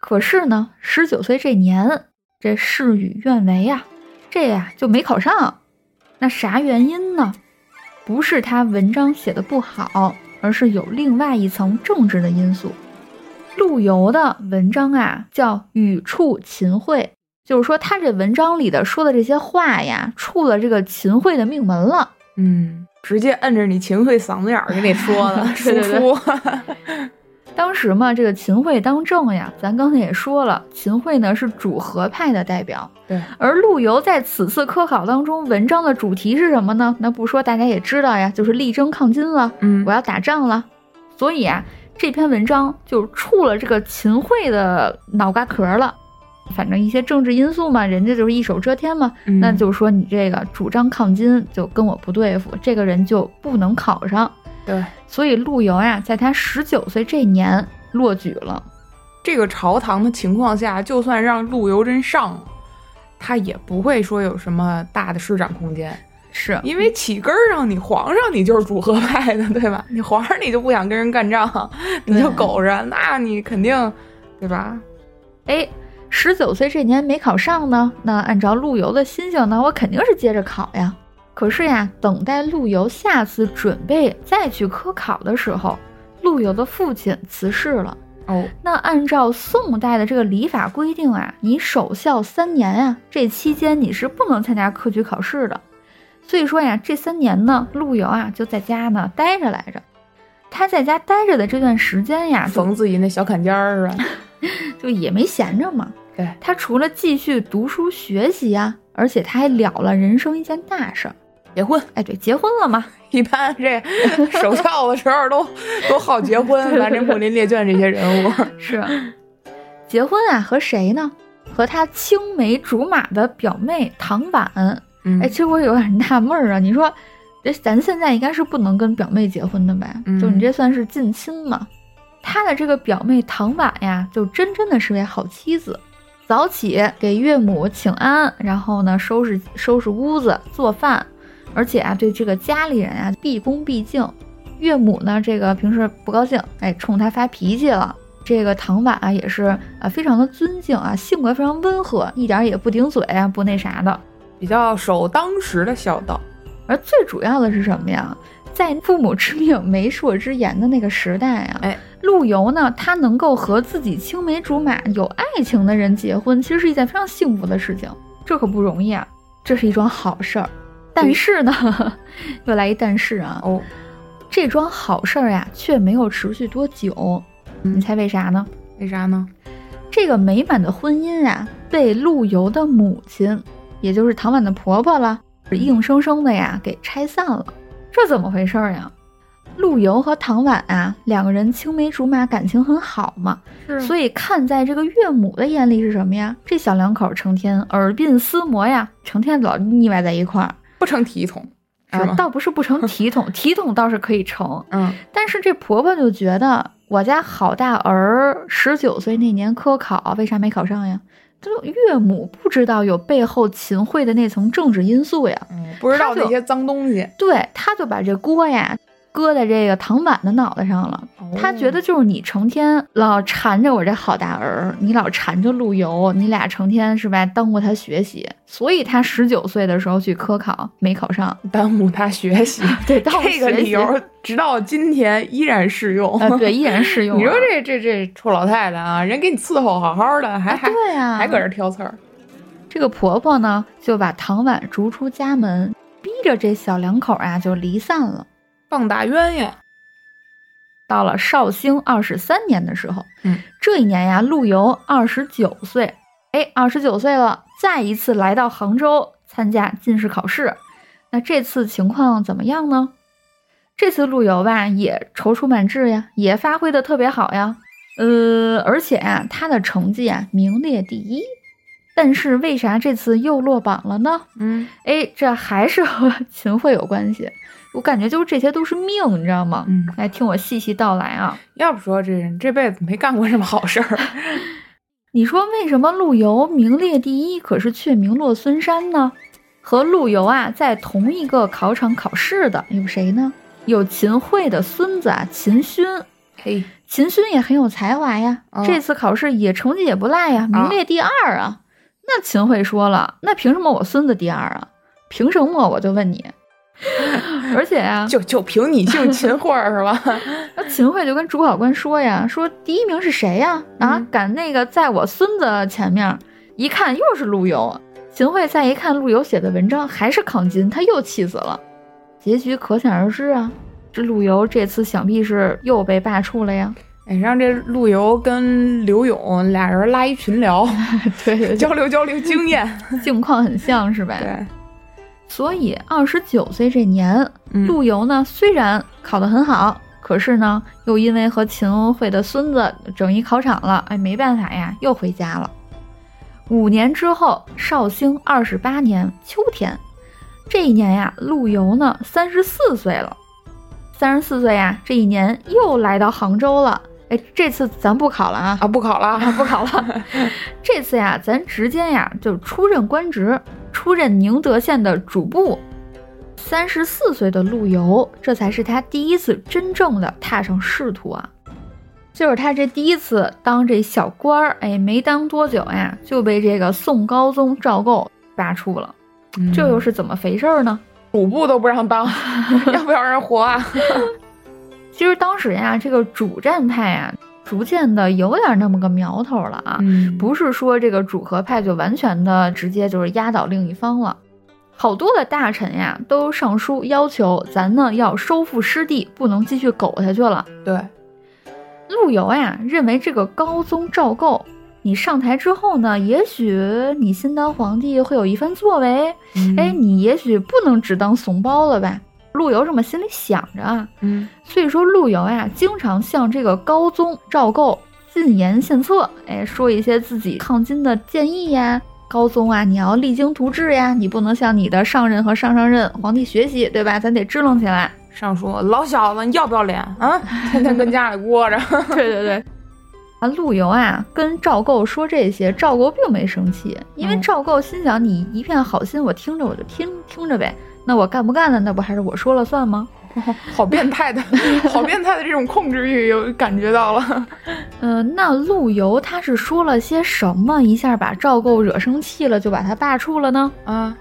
可是呢，十九岁这年，这事与愿违呀，这呀就没考上。那啥原因呢？不是他文章写的不好，而是有另外一层政治的因素。陆游的文章啊，叫语触秦桧，就是说他这文章里的说的这些话呀，触了这个秦桧的命门了。嗯。直接摁着你秦桧嗓子眼儿给你说的 输出。当时嘛，这个秦桧当政呀，咱刚才也说了，秦桧呢是主和派的代表。对。而陆游在此次科考当中，文章的主题是什么呢？那不说大家也知道呀，就是力争抗金了。嗯，我要打仗了。所以啊，这篇文章就触了这个秦桧的脑瓜壳了。反正一些政治因素嘛，人家就是一手遮天嘛，那就说你这个主张抗金就跟我不对付，这个人就不能考上。对，所以陆游呀，在他十九岁这年落举了。这个朝堂的情况下，就算让陆游真上了，他也不会说有什么大的施展空间，是因为起根上你皇上你就是主和派的，对吧？你皇上你就不想跟人干仗，你就苟着，那你肯定，对吧？哎。十九岁这年没考上呢，那按照陆游的心性那，我肯定是接着考呀。可是呀，等待陆游下次准备再去科考的时候，陆游的父亲辞世了。哦，那按照宋代的这个礼法规定啊，你守孝三年啊，这期间你是不能参加科举考试的。所以说呀，这三年呢，陆游啊就在家呢待着来着。他在家待着的这段时间呀，缝自己那小坎肩儿啊。就也没闲着嘛，对他除了继续读书学习啊，而且他还了了人生一件大事儿，结婚。哎，对，结婚了嘛。一般这守孝的时候都 都好结婚，咱这木林列卷这些人物是结婚啊，和谁呢？和他青梅竹马的表妹唐婉。哎，其实我有点纳闷儿啊，你说，这咱现在应该是不能跟表妹结婚的呗？就你这算是近亲嘛？他的这个表妹唐婉呀，就真真的是位好妻子，早起给岳母请安，然后呢收拾收拾屋子做饭，而且啊对这个家里人啊毕恭毕敬。岳母呢这个平时不高兴，哎冲他发脾气了，这个唐婉啊也是啊非常的尊敬啊，性格非常温和，一点也不顶嘴啊不那啥的，比较守当时的孝道。而最主要的是什么呀？在父母之命、媒妁之言的那个时代啊，哎，陆游呢，他能够和自己青梅竹马、有爱情的人结婚，其实是一件非常幸福的事情，这可不容易啊，这是一桩好事儿。但是呢，又来一但是啊，哦，这桩好事儿呀，却没有持续多久。你猜为啥呢？为啥呢？这个美满的婚姻啊，被陆游的母亲，也就是唐婉的婆婆了，硬生生的呀给拆散了。这怎么回事呀？陆游和唐婉啊，两个人青梅竹马，感情很好嘛，所以看在这个岳母的眼里是什么呀？这小两口成天耳鬓厮磨呀，成天老腻歪在一块儿，不成体统，是吗？倒不是不成体统，体统倒是可以成，嗯，但是这婆婆就觉得我家好大儿十九岁那年科考，为啥没考上呀？就岳母不知道有背后秦桧的那层政治因素呀，嗯，不知道那些脏东西，对，他就把这锅呀。搁在这个唐婉的脑袋上了，他觉得就是你成天老缠着我这好大儿，你老缠着陆游，你俩成天是吧耽误他学习，所以他十九岁的时候去科考没考上，耽误他学习。对，这个理由直到今天依然适用。对，依然适 用。你说这这这臭老太太啊，人给你伺候好好的，还还对呀，还搁这挑刺儿。这个婆婆呢，就把唐婉逐出家门，逼着这小两口啊就离散了。放大鸳鸯，到了绍兴二十三年的时候，嗯，这一年呀，陆游二十九岁，哎，二十九岁了，再一次来到杭州参加进士考试。那这次情况怎么样呢？这次陆游吧也踌躇满志呀，也发挥的特别好呀，呃，而且啊，他的成绩啊名列第一。但是为啥这次又落榜了呢？嗯，哎，这还是和 秦桧有关系。我感觉就是这些都是命，你知道吗？嗯，来听我细细道来啊。要不说这人这辈子没干过什么好事儿。你说为什么陆游名列第一，可是却名落孙山呢？和陆游啊在同一个考场考试的有谁呢？有秦桧的孙子啊，秦勋。嘿，秦勋也很有才华呀，这次考试也成绩也不赖呀，名列第二啊。那秦桧说了，那凭什么我孙子第二啊？凭什么？我就问你。而且呀，就就凭你姓 秦桧是吧？那秦桧就跟主考官说呀，说第一名是谁呀？啊，敢那个在我孙子前面，一看又是陆游。秦桧再一看陆游写的文章还是抗金，他又气死了。结局可想而知啊，这陆游这次想必是又被罢黜了呀。哎，让这陆游跟刘勇俩人拉一群聊，对，交流交流经验，境况很像是吧？对。所以二十九岁这年，陆游呢虽然考得很好，可是呢又因为和秦桧的孙子整一考场了，哎，没办法呀，又回家了。五年之后，绍兴二十八年秋天，这一年呀，陆游呢三十四岁了。三十四岁呀，这一年又来到杭州了。哎，这次咱不考了啊！啊，不考了，不考了。这次呀，咱直接呀就出任官职，出任宁德县的主簿。三十四岁的陆游，这才是他第一次真正的踏上仕途啊！就是他这第一次当这小官儿，哎，没当多久呀，就被这个宋高宗赵构罢黜了。这又是怎么回事呢？主簿都不让当，要不要人活啊？其实当时呀，这个主战派啊，逐渐的有点那么个苗头了啊，不是说这个主和派就完全的直接就是压倒另一方了。好多的大臣呀，都上书要求咱呢要收复失地，不能继续苟下去了。对，陆游呀认为这个高宗赵构，你上台之后呢，也许你新当皇帝会有一番作为，哎，你也许不能只当怂包了吧。陆游这么心里想着啊，嗯，所以说陆游呀，经常向这个高宗赵构进言献策，哎，说一些自己抗金的建议呀。高宗啊，你要励精图治呀，你不能向你的上任和上上任皇帝学习，对吧？咱得支棱起来。上书，老小子，你要不要脸啊？天天跟家里窝着。对对对，啊，陆游啊，跟赵构说这些，赵构并没生气，因为赵构心想，你一片好心，我听着我就听听着呗。那我干不干的，那不还是我说了算吗？好变态的，好变态的这种控制欲，有感觉到了。嗯，那陆游他是说了些什么，一下把赵构惹生气了，就把他罢黜了呢？啊，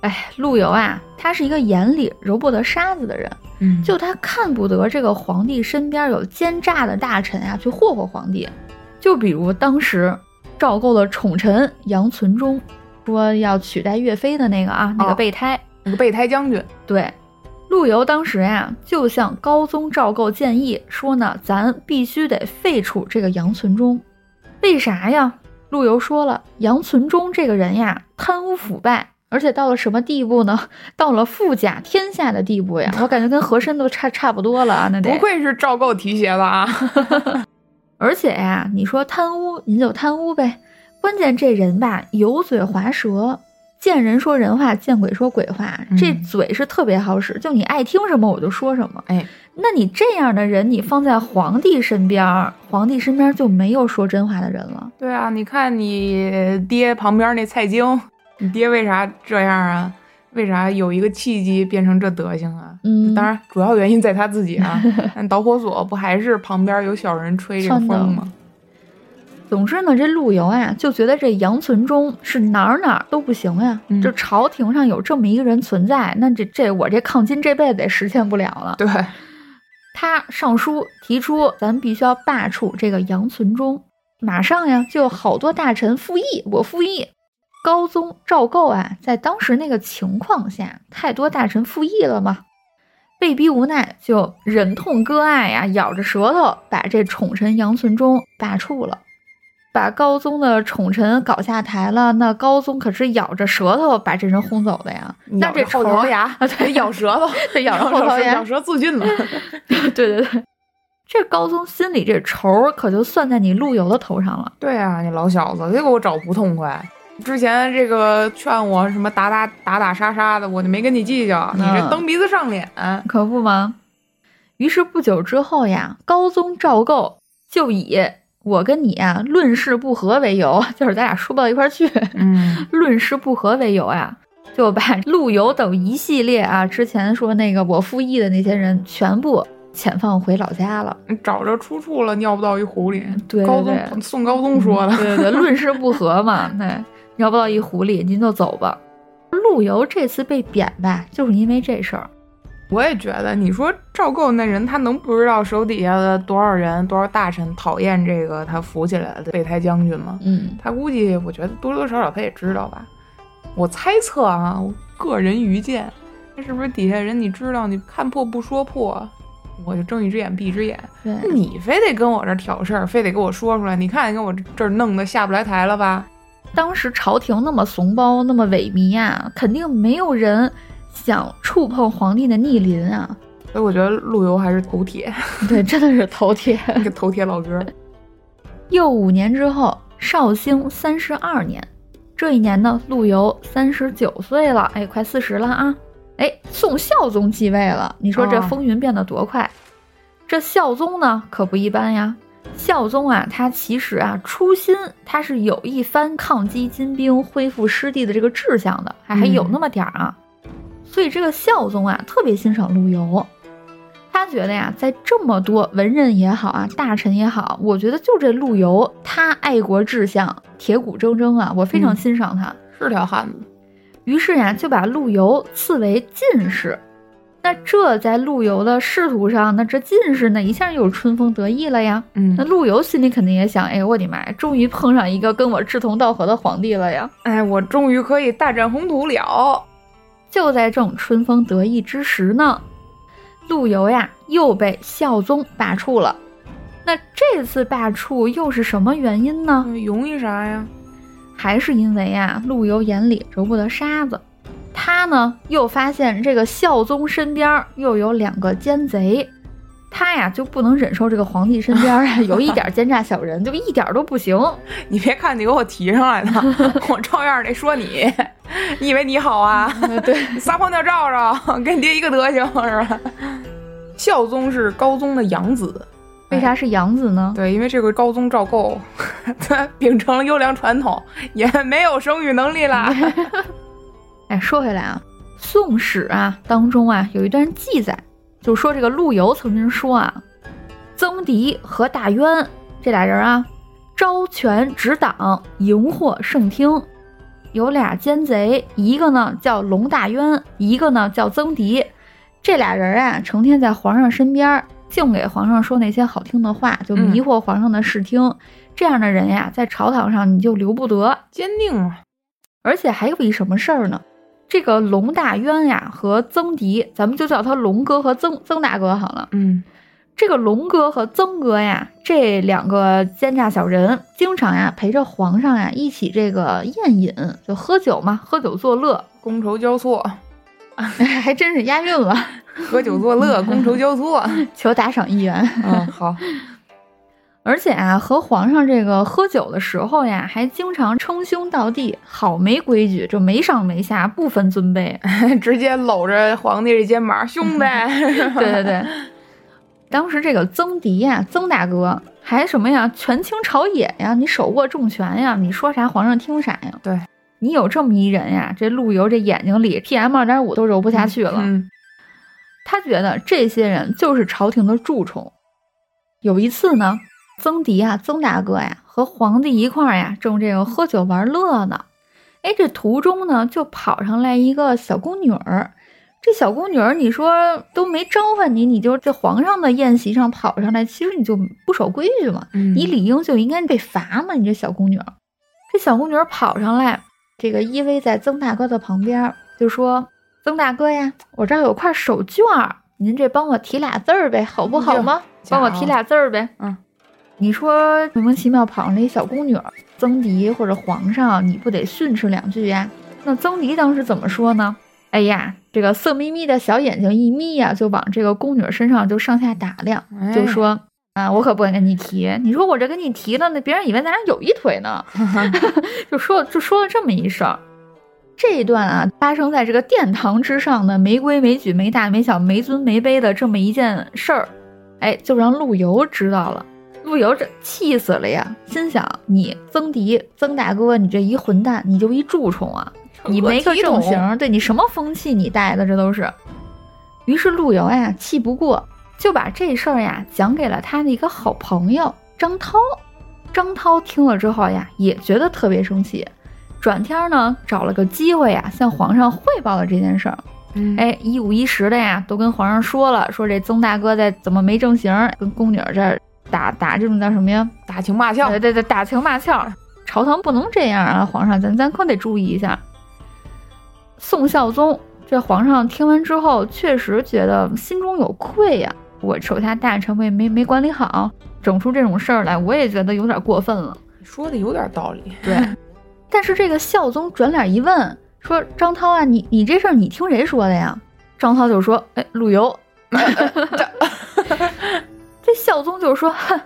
哎，陆游啊，他是一个眼里揉不得沙子的人，嗯，就他看不得这个皇帝身边有奸诈的大臣啊，去霍霍皇帝。就比如当时赵构的宠臣杨存忠说要取代岳飞的那个啊，那个备胎，那个备胎将军。对，陆游当时呀就向高宗赵构建议说呢，咱必须得废除这个杨存忠。为啥呀？陆游说了，杨存忠这个人呀，贪污腐败。而且到了什么地步呢？到了富甲天下的地步呀！我感觉跟和珅都差差不多了啊！那得不愧是赵构提携的啊！而且呀，你说贪污，您就贪污呗。关键这人吧，油嘴滑舌，见人说人话，见鬼说鬼话，这嘴是特别好使，就你爱听什么我就说什么。哎，那你这样的人，你放在皇帝身边，皇帝身边就没有说真话的人了。对啊，你看你爹旁边那蔡京。你爹为啥这样啊？为啥有一个契机变成这德行啊？嗯，当然主要原因在他自己啊。但导火索不还是旁边有小人吹这个风吗？总之呢，这陆游啊就觉得这杨存忠是哪儿哪儿都不行呀。就朝廷上有这么一个人存在，那这这我这抗金这辈子也实现不了了。对，他上书提出，咱必须要罢黜这个杨存忠。马上呀，就有好多大臣复议，我复议。高宗赵构啊，在当时那个情况下，太多大臣复议了嘛，被逼无奈，就忍痛割爱呀，咬着舌头把这宠臣杨存忠罢黜了，把高宗的宠臣搞下台了。那高宗可是咬着舌头把这人轰走的呀，那这后槽牙啊，对，咬舌头，对，咬着后槽牙，咬舌自尽了。对对对，这高宗心里这仇可就算在你陆游的头上了。对啊，你老小子别给我找不痛快。之前这个劝我什么打打打打杀杀的，我就没跟你计较。你这蹬鼻子上脸，可不吗？于是不久之后呀，高宗赵构就以我跟你啊论事不和为由，就是咱俩说不到一块儿去，嗯，论事不和为由啊，就把陆游等一系列啊之前说那个我复议的那些人全部遣放回老家了。找着出处了，尿不到一壶里。对，高宗宋高宗说的，对对对，论事不和嘛，对。尿不到一壶里，您就走吧。陆游这次被贬吧，就是因为这事儿。我也觉得，你说赵构那人，他能不知道手底下的多少人、多少大臣讨厌这个他扶起来的备胎将军吗？嗯，他估计，我觉得多多少少他也知道吧。我猜测啊，我个人愚见，那是不是底下人你知道，你看破不说破，我就睁一只眼闭一只眼。对，你非得跟我这挑事儿，非得给我说出来。你看，给我这儿弄得下不来台了吧？当时朝廷那么怂包，那么萎靡啊，肯定没有人想触碰皇帝的逆鳞啊。所以我觉得陆游还是头铁，对，真的是头铁，一个头铁老哥。又五年之后，绍兴三十二年，这一年呢，陆游三十九岁了，哎，快四十了啊！哎，宋孝宗继位了，你说这风云变得多快？这孝宗呢，可不一般呀。孝宗啊，他其实啊，初心他是有一番抗击金兵、恢复失地的这个志向的，还还有那么点儿啊。所以这个孝宗啊，特别欣赏陆游，他觉得呀，在这么多文人也好啊，大臣也好，我觉得就这陆游，他爱国志向铁骨铮铮啊，我非常欣赏他，是条汉子。于是呀，就把陆游赐为进士。那这在陆游的仕途上，那这进士呢一下又春风得意了呀。嗯，那陆游心里肯定也想，哎，我的妈呀，终于碰上一个跟我志同道合的皇帝了呀！哎，我终于可以大展宏图了。就在这种春风得意之时呢，陆游呀又被孝宗罢黜了。那这次罢黜又是什么原因呢？容易啥呀？还是因为呀，陆游眼里揉不得沙子。他呢，又发现这个孝宗身边又有两个奸贼，他呀就不能忍受这个皇帝身边啊 有一点奸诈小人，就一点都不行。你别看你给我提上来的，我照样得说你。你以为你好啊？对，撒泡尿照照，跟你爹一个德行是吧？孝宗是高宗的养子，为啥是养子呢？对，因为这个高宗赵构，他秉承了优良传统，也没有生育能力了。哎，说回来啊，《宋史》啊当中啊有一段记载，就说这个陆游曾经说啊，曾迪和大渊这俩人啊，招权执党，荧惑圣听，有俩奸贼，一个呢叫龙大渊，一个呢叫曾迪。这俩人啊，成天在皇上身边，净给皇上说那些好听的话，就迷惑皇上的视听。这样的人呀，在朝堂上你就留不得，坚定啊！而且还有一什么事儿呢？这个龙大渊呀和曾迪，咱们就叫他龙哥和曾曾大哥好了。嗯，这个龙哥和曾哥呀，这两个奸诈小人，经常呀陪着皇上呀一起这个宴饮，就喝酒嘛，喝酒作乐，觥筹交错，还真是押韵了。喝酒作乐，觥筹交错，求打赏一元。嗯，好。而且啊，和皇上这个喝酒的时候呀，还经常称兄道弟，好没规矩，就没上没下，不分尊卑，直接搂着皇帝这肩膀，兄弟。对对对，当时这个曾迪呀，曾大哥还什么呀，权倾朝野呀，你手握重权呀，你说啥皇上听啥呀？对你有这么一人呀，这陆游这眼睛里 PM 二点五都揉不下去了。嗯，他觉得这些人就是朝廷的蛀虫。有一次呢。曾迪啊，曾大哥呀，和皇帝一块儿呀，正这个喝酒玩乐呢。哎，这途中呢，就跑上来一个小宫女儿。这小宫女儿，你说都没招唤你，你就在皇上的宴席上跑上来，其实你就不守规矩嘛。你理应就应该被罚嘛。你这小宫女儿，这小宫女儿跑上来，这个依偎在曾大哥的旁边，就说：“曾大哥呀，我这儿有块手绢，您这帮我提俩字儿呗，好不好吗？帮我提俩字儿呗。”嗯。你说莫名其妙跑上来一小宫女儿，曾迪或者皇上，你不得训斥两句呀？那曾迪当时怎么说呢？哎呀，这个色眯眯的小眼睛一眯呀，就往这个宫女身上就上下打量，就说啊，我可不敢跟你提。你说我这跟你提了，那别人以为咱俩有一腿呢。就说就说了这么一声。这一段啊，发生在这个殿堂之上的没规没矩、没大没小、没尊没卑的这么一件事儿，哎，就让陆游知道了。陆游这气死了呀，心想你曾迪曾大哥，你这一混蛋，你就一蛀虫啊！你没个正形，对你什么风气你带的这都是。于是陆游呀气不过，就把这事儿呀讲给了他的一个好朋友张涛。张涛听了之后呀，也觉得特别生气，转天呢找了个机会呀向皇上汇报了这件事儿。哎，一五一十的呀都跟皇上说了，说这曾大哥在怎么没正形，跟宫女这儿。打打这种叫什么呀？打情骂俏。对对对，打情骂俏，朝堂不能这样啊！皇上，咱咱可得注意一下。宋孝宗这皇上听完之后，确实觉得心中有愧呀。我手下大臣没没没管理好，整出这种事儿来，我也觉得有点过分了。说的有点道理。对，但是这个孝宗转脸一问，说张涛啊，你你这事儿你听谁说的呀？张涛就说，哎，陆游。这孝宗就说：“哼，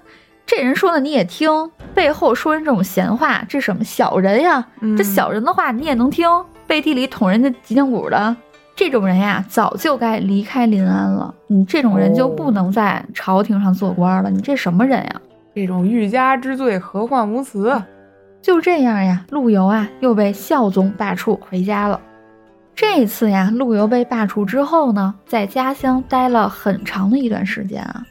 这人说的你也听，背后说人这种闲话，这什么小人呀？这小人的话你也能听，背地里捅人家脊梁骨的这种人呀，早就该离开临安了。你这种人就不能在朝廷上做官了。你这什么人呀？这种欲加之罪，何患无辞？就这样呀，陆游啊又被孝宗罢黜回家了。这次呀，陆游被罢黜之后呢，在家乡待了很长的一段时间啊。”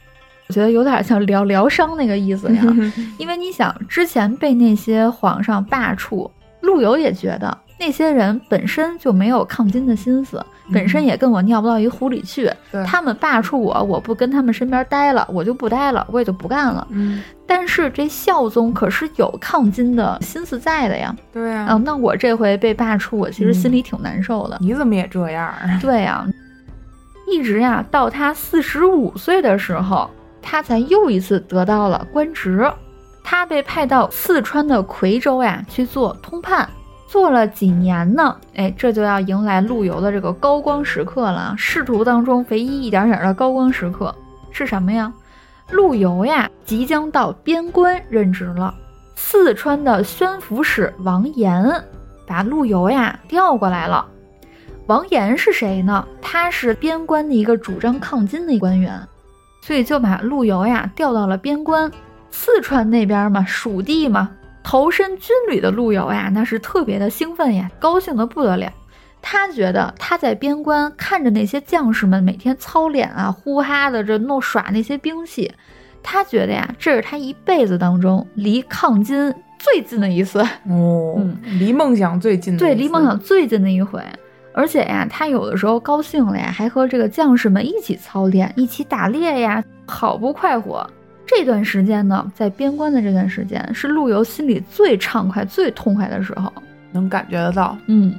我觉得有点像疗疗伤那个意思呀，因为你想之前被那些皇上罢黜，陆游也觉得那些人本身就没有抗金的心思，本身也跟我尿不到一壶里去。他们罢黜我，我不跟他们身边待了，我就不待了，我也就不干了。嗯，但是这孝宗可是有抗金的心思在的呀。对呀，嗯，那我这回被罢黜，我其实心里挺难受的。你怎么也这样？对呀，一直呀到他四十五岁的时候。他才又一次得到了官职，他被派到四川的夔州呀去做通判，做了几年呢？哎，这就要迎来陆游的这个高光时刻了。仕途当中唯一一点点的高光时刻是什么呀？陆游呀即将到边关任职了。四川的宣抚使王延把陆游呀调过来了。王延是谁呢？他是边关的一个主张抗金的官员。所以就把陆游呀调到了边关，四川那边嘛，蜀地嘛，投身军旅的陆游呀，那是特别的兴奋呀，高兴的不得了。他觉得他在边关看着那些将士们每天操练啊，呼哈的这弄耍那些兵器，他觉得呀，这是他一辈子当中离抗金最近的一次哦，离梦想最近的对，离梦想最近的一回。而且呀，他有的时候高兴了呀，还和这个将士们一起操练，一起打猎呀，好不快活。这段时间呢，在边关的这段时间，是陆游心里最畅快、最痛快的时候，能感觉得到。嗯，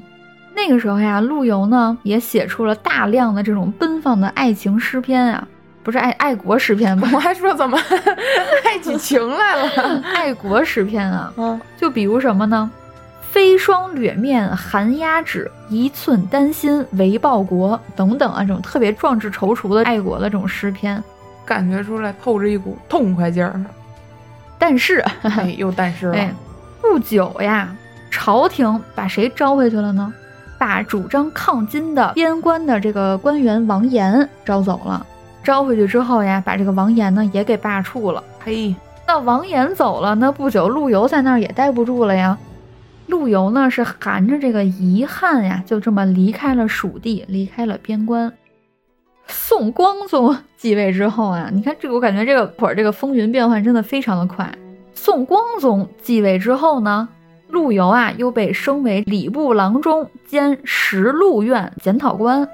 那个时候呀，陆游呢也写出了大量的这种奔放的爱情诗篇啊，不是爱爱国诗篇吧？我还说怎么 爱起情来了？爱国诗篇啊，嗯，就比如什么呢？飞霜掠面寒鸦指，一寸丹心为报国等等啊，这种特别壮志踌躇的爱国的这种诗篇。感觉出来透着一股痛快劲儿，但是，哎，又但是了。不久呀，朝廷把谁招回去了呢？把主张抗金的边关的这个官员王延招走了。招回去之后呀，把这个王延呢也给罢黜了。嘿，那王延走了，那不久陆游在那儿也待不住了呀。陆游呢是含着这个遗憾呀，就这么离开了蜀地，离开了边关。宋光宗继位之后啊，你看这个，我感觉这个会儿这个风云变幻真的非常的快。宋光宗继位之后呢，陆游啊又被升为礼部郎中兼实录院检讨官。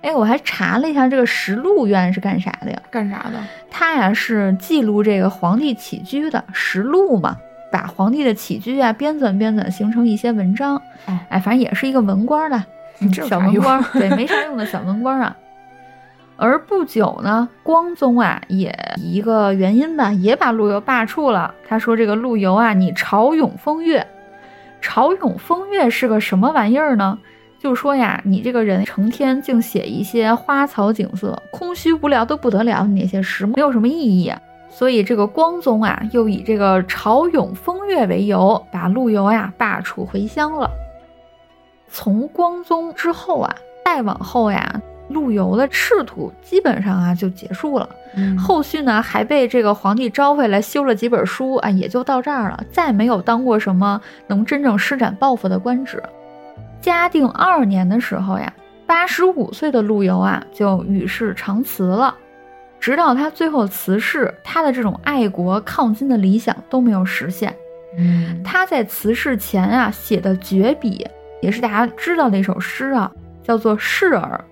哎，我还查了一下，这个实录院是干啥的呀？干啥的？他呀是记录这个皇帝起居的实录嘛，把皇帝的起居啊编纂编纂，形成一些文章。哎，反正也是一个文官的 小文官，对，没啥用的小文官啊。而不久呢，光宗啊也以一个原因吧，也把陆游罢黜了。他说：“这个陆游啊，你潮涌风月，潮涌风月是个什么玩意儿呢？就说呀，你这个人成天净写一些花草景色，空虚无聊的不得了，那些诗没有什么意义啊。所以这个光宗啊，又以这个潮涌风月为由，把陆游呀罢黜回乡了。从光宗之后啊，再往后呀。”陆游的仕途基本上啊就结束了，后续呢还被这个皇帝招回来修了几本书啊，也就到这儿了，再没有当过什么能真正施展抱负的官职。嘉定二年的时候呀，八十五岁的陆游啊就与世长辞了。直到他最后辞世，他的这种爱国抗金的理想都没有实现。嗯，他在辞世前啊写的绝笔，也是大家知道的一首诗啊，叫做《示儿》。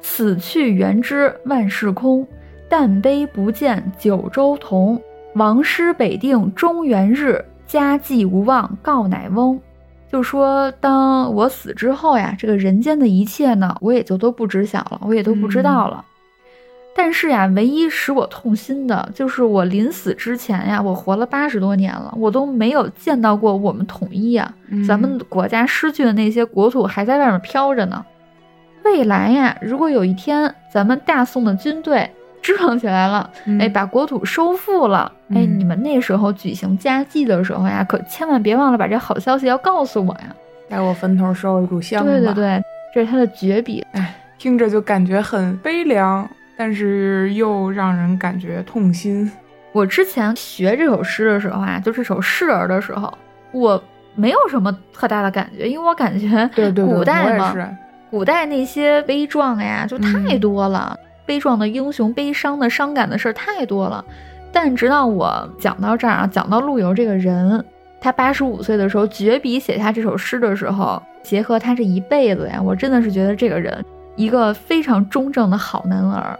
死去元知万事空，但悲不见九州同。王师北定中原日，家祭无忘告乃翁。就说当我死之后呀，这个人间的一切呢，我也就都不知晓了，我也都不知道了。但是呀，唯一使我痛心的就是我临死之前呀，我活了八十多年了，我都没有见到过我们统一呀，咱们国家失去的那些国土还在外面飘着呢。未来呀，如果有一天咱们大宋的军队支棱起来了，哎，把国土收复了，哎，你们那时候举行家祭的时候呀，可千万别忘了把这好消息要告诉我呀，在我坟头烧一炷香。对对对，这是他的绝笔，哎，听着就感觉很悲凉，但是又让人感觉痛心。我之前学这首诗的时候啊，就这首示儿的时候，我没有什么特大的感觉，因为我感觉对对，古代嘛。古代那些悲壮呀，就太多了，悲壮的英雄、悲伤的、伤感的事儿太多了。但直到我讲到这儿啊，讲到陆游这个人，他八十五岁的时候绝笔写下这首诗的时候，结合他这一辈子呀，我真的是觉得这个人一个非常中正的好男儿。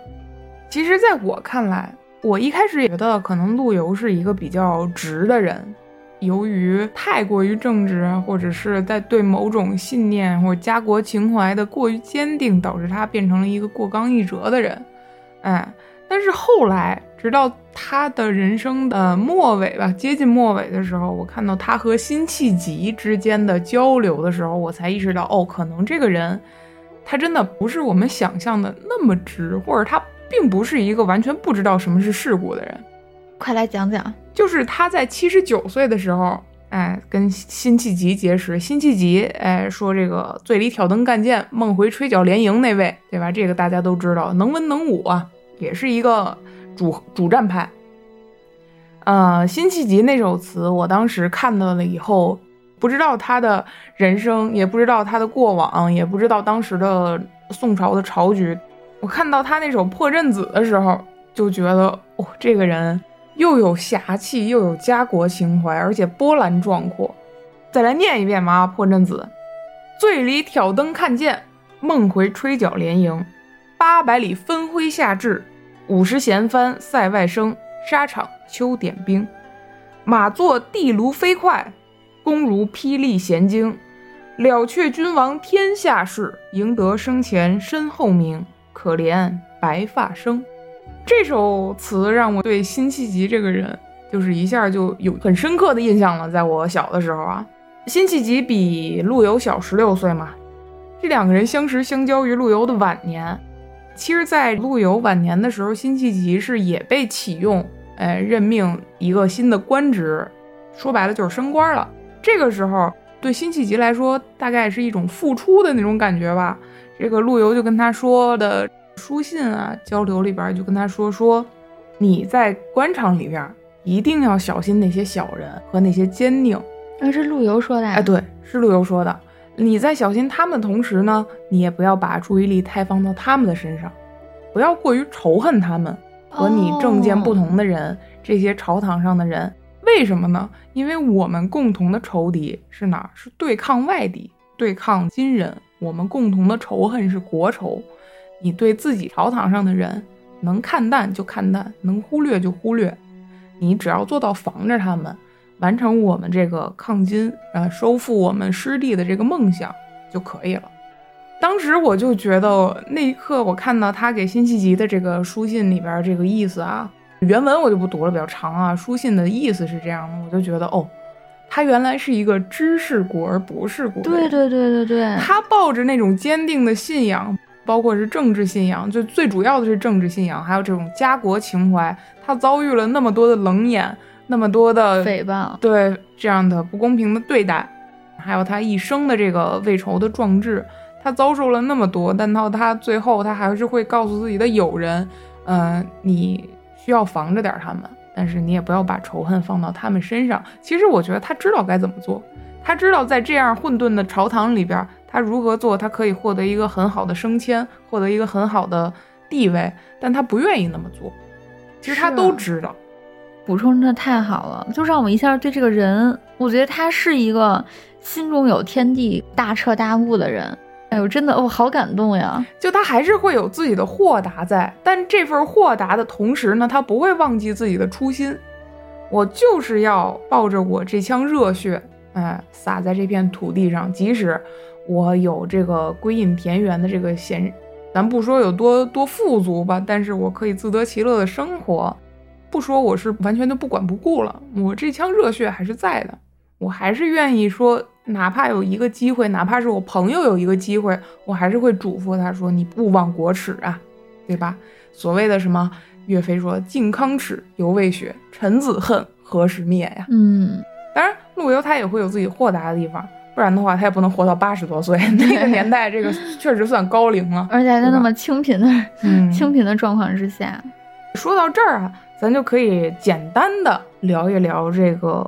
其实，在我看来，我一开始也觉得可能陆游是一个比较直的人。由于太过于正直，或者是在对某种信念或家国情怀的过于坚定，导致他变成了一个过刚易折的人。哎，但是后来，直到他的人生的末尾吧，接近末尾的时候，我看到他和辛弃疾之间的交流的时候，我才意识到，哦，可能这个人，他真的不是我们想象的那么直，或者他并不是一个完全不知道什么是世故的人。快来讲讲。就是他在七十九岁的时候，哎，跟辛弃疾结识。辛弃疾，哎，说这个醉里挑灯干剑，梦回吹角连营那位，对吧？这个大家都知道，能文能武啊，也是一个主主战派。呃，辛弃疾那首词，我当时看到了以后，不知道他的人生，也不知道他的过往，也不知道当时的宋朝的朝局。我看到他那首《破阵子》的时候，就觉得，哦，这个人。又有侠气，又有家国情怀，而且波澜壮阔。再来念一遍吧，《破阵子》：醉里挑灯看剑，梦回吹角连营，八百里分麾下炙，五十弦翻塞外声，沙场秋点兵。马作地卢飞快，弓如霹雳弦惊。了却君王天下事，赢得生前身后名。可怜白发生。这首词让我对辛弃疾这个人，就是一下就有很深刻的印象了。在我小的时候啊，辛弃疾比陆游小十六岁嘛，这两个人相识相交于陆游的晚年。其实，在陆游晚年的时候，辛弃疾是也被启用。哎，任命一个新的官职，说白了就是升官了。这个时候对辛弃疾来说，大概是一种付出的那种感觉吧。这个陆游就跟他说的书信啊，交流里边就跟他说说，你在官场里边一定要小心那些小人和那些奸佞。那是陆游说的。哎，对，是陆游说的。你在小心他们的同时呢，你也不要把注意力太放到他们的身上，不要过于仇恨他们。和你政见不同的人，这些朝堂上的人，为什么呢？因为我们共同的仇敌是哪？是对抗外敌，对抗金人。我们共同的仇恨是国仇。你对自己朝堂上的人，能看淡就看淡，能忽略就忽略。你只要做到防着他们，完成我们这个抗金，呃，收复我们失地的这个梦想就可以了。当时我就觉得那一刻，我看到他给辛弃疾的这个书信里边这个意思啊，原文我就不读了，比较长啊。书信的意思是这样的，我就觉得哦，他原来是一个知世故而不是故。对对对对对，他抱着那种坚定的信仰，包括是政治信仰，就最主要的是政治信仰，还有这种家国情怀。他遭遇了那么多的冷眼，那么多的诽谤，对这样的不公平的对待，还有他一生的这个未酬的壮志。他遭受了那么多，但到他最后，他还是会告诉自己的友人，嗯，你需要防着点他们，但是你也不要把仇恨放到他们身上。其实我觉得他知道该怎么做，他知道在这样混沌的朝堂里边，他如何做，他可以获得一个很好的升迁，获得一个很好的地位，但他不愿意那么做。其实他都知道。补充的太好了，就让我一下对这个人，我觉得他是一个心中有天地、大彻大悟的人。哎呦，真的，我好感动呀！就他还是会有自己的豁达在，但这份豁达的同时呢，他不会忘记自己的初心。我就是要抱着我这腔热血，哎，洒在这片土地上。即使我有这个归隐田园的这个闲，咱不说有多多富足吧，但是我可以自得其乐的生活。不说我是完全就不管不顾了，我这腔热血还是在的，我还是愿意说。哪怕有一个机会，哪怕是我朋友有一个机会，我还是会嘱咐他说：“你勿忘国耻啊，对吧？”所谓的什么，岳飞说：“靖康耻，犹未雪；臣子恨，何时灭呀？”嗯，当然，陆游他也会有自己豁达的地方，不然的话，他也不能活到八十多岁。那个年代，这个 确实算高龄了，而且在那么清贫的、清贫的状况之下。说到这儿啊，咱就可以简单的聊一聊这个。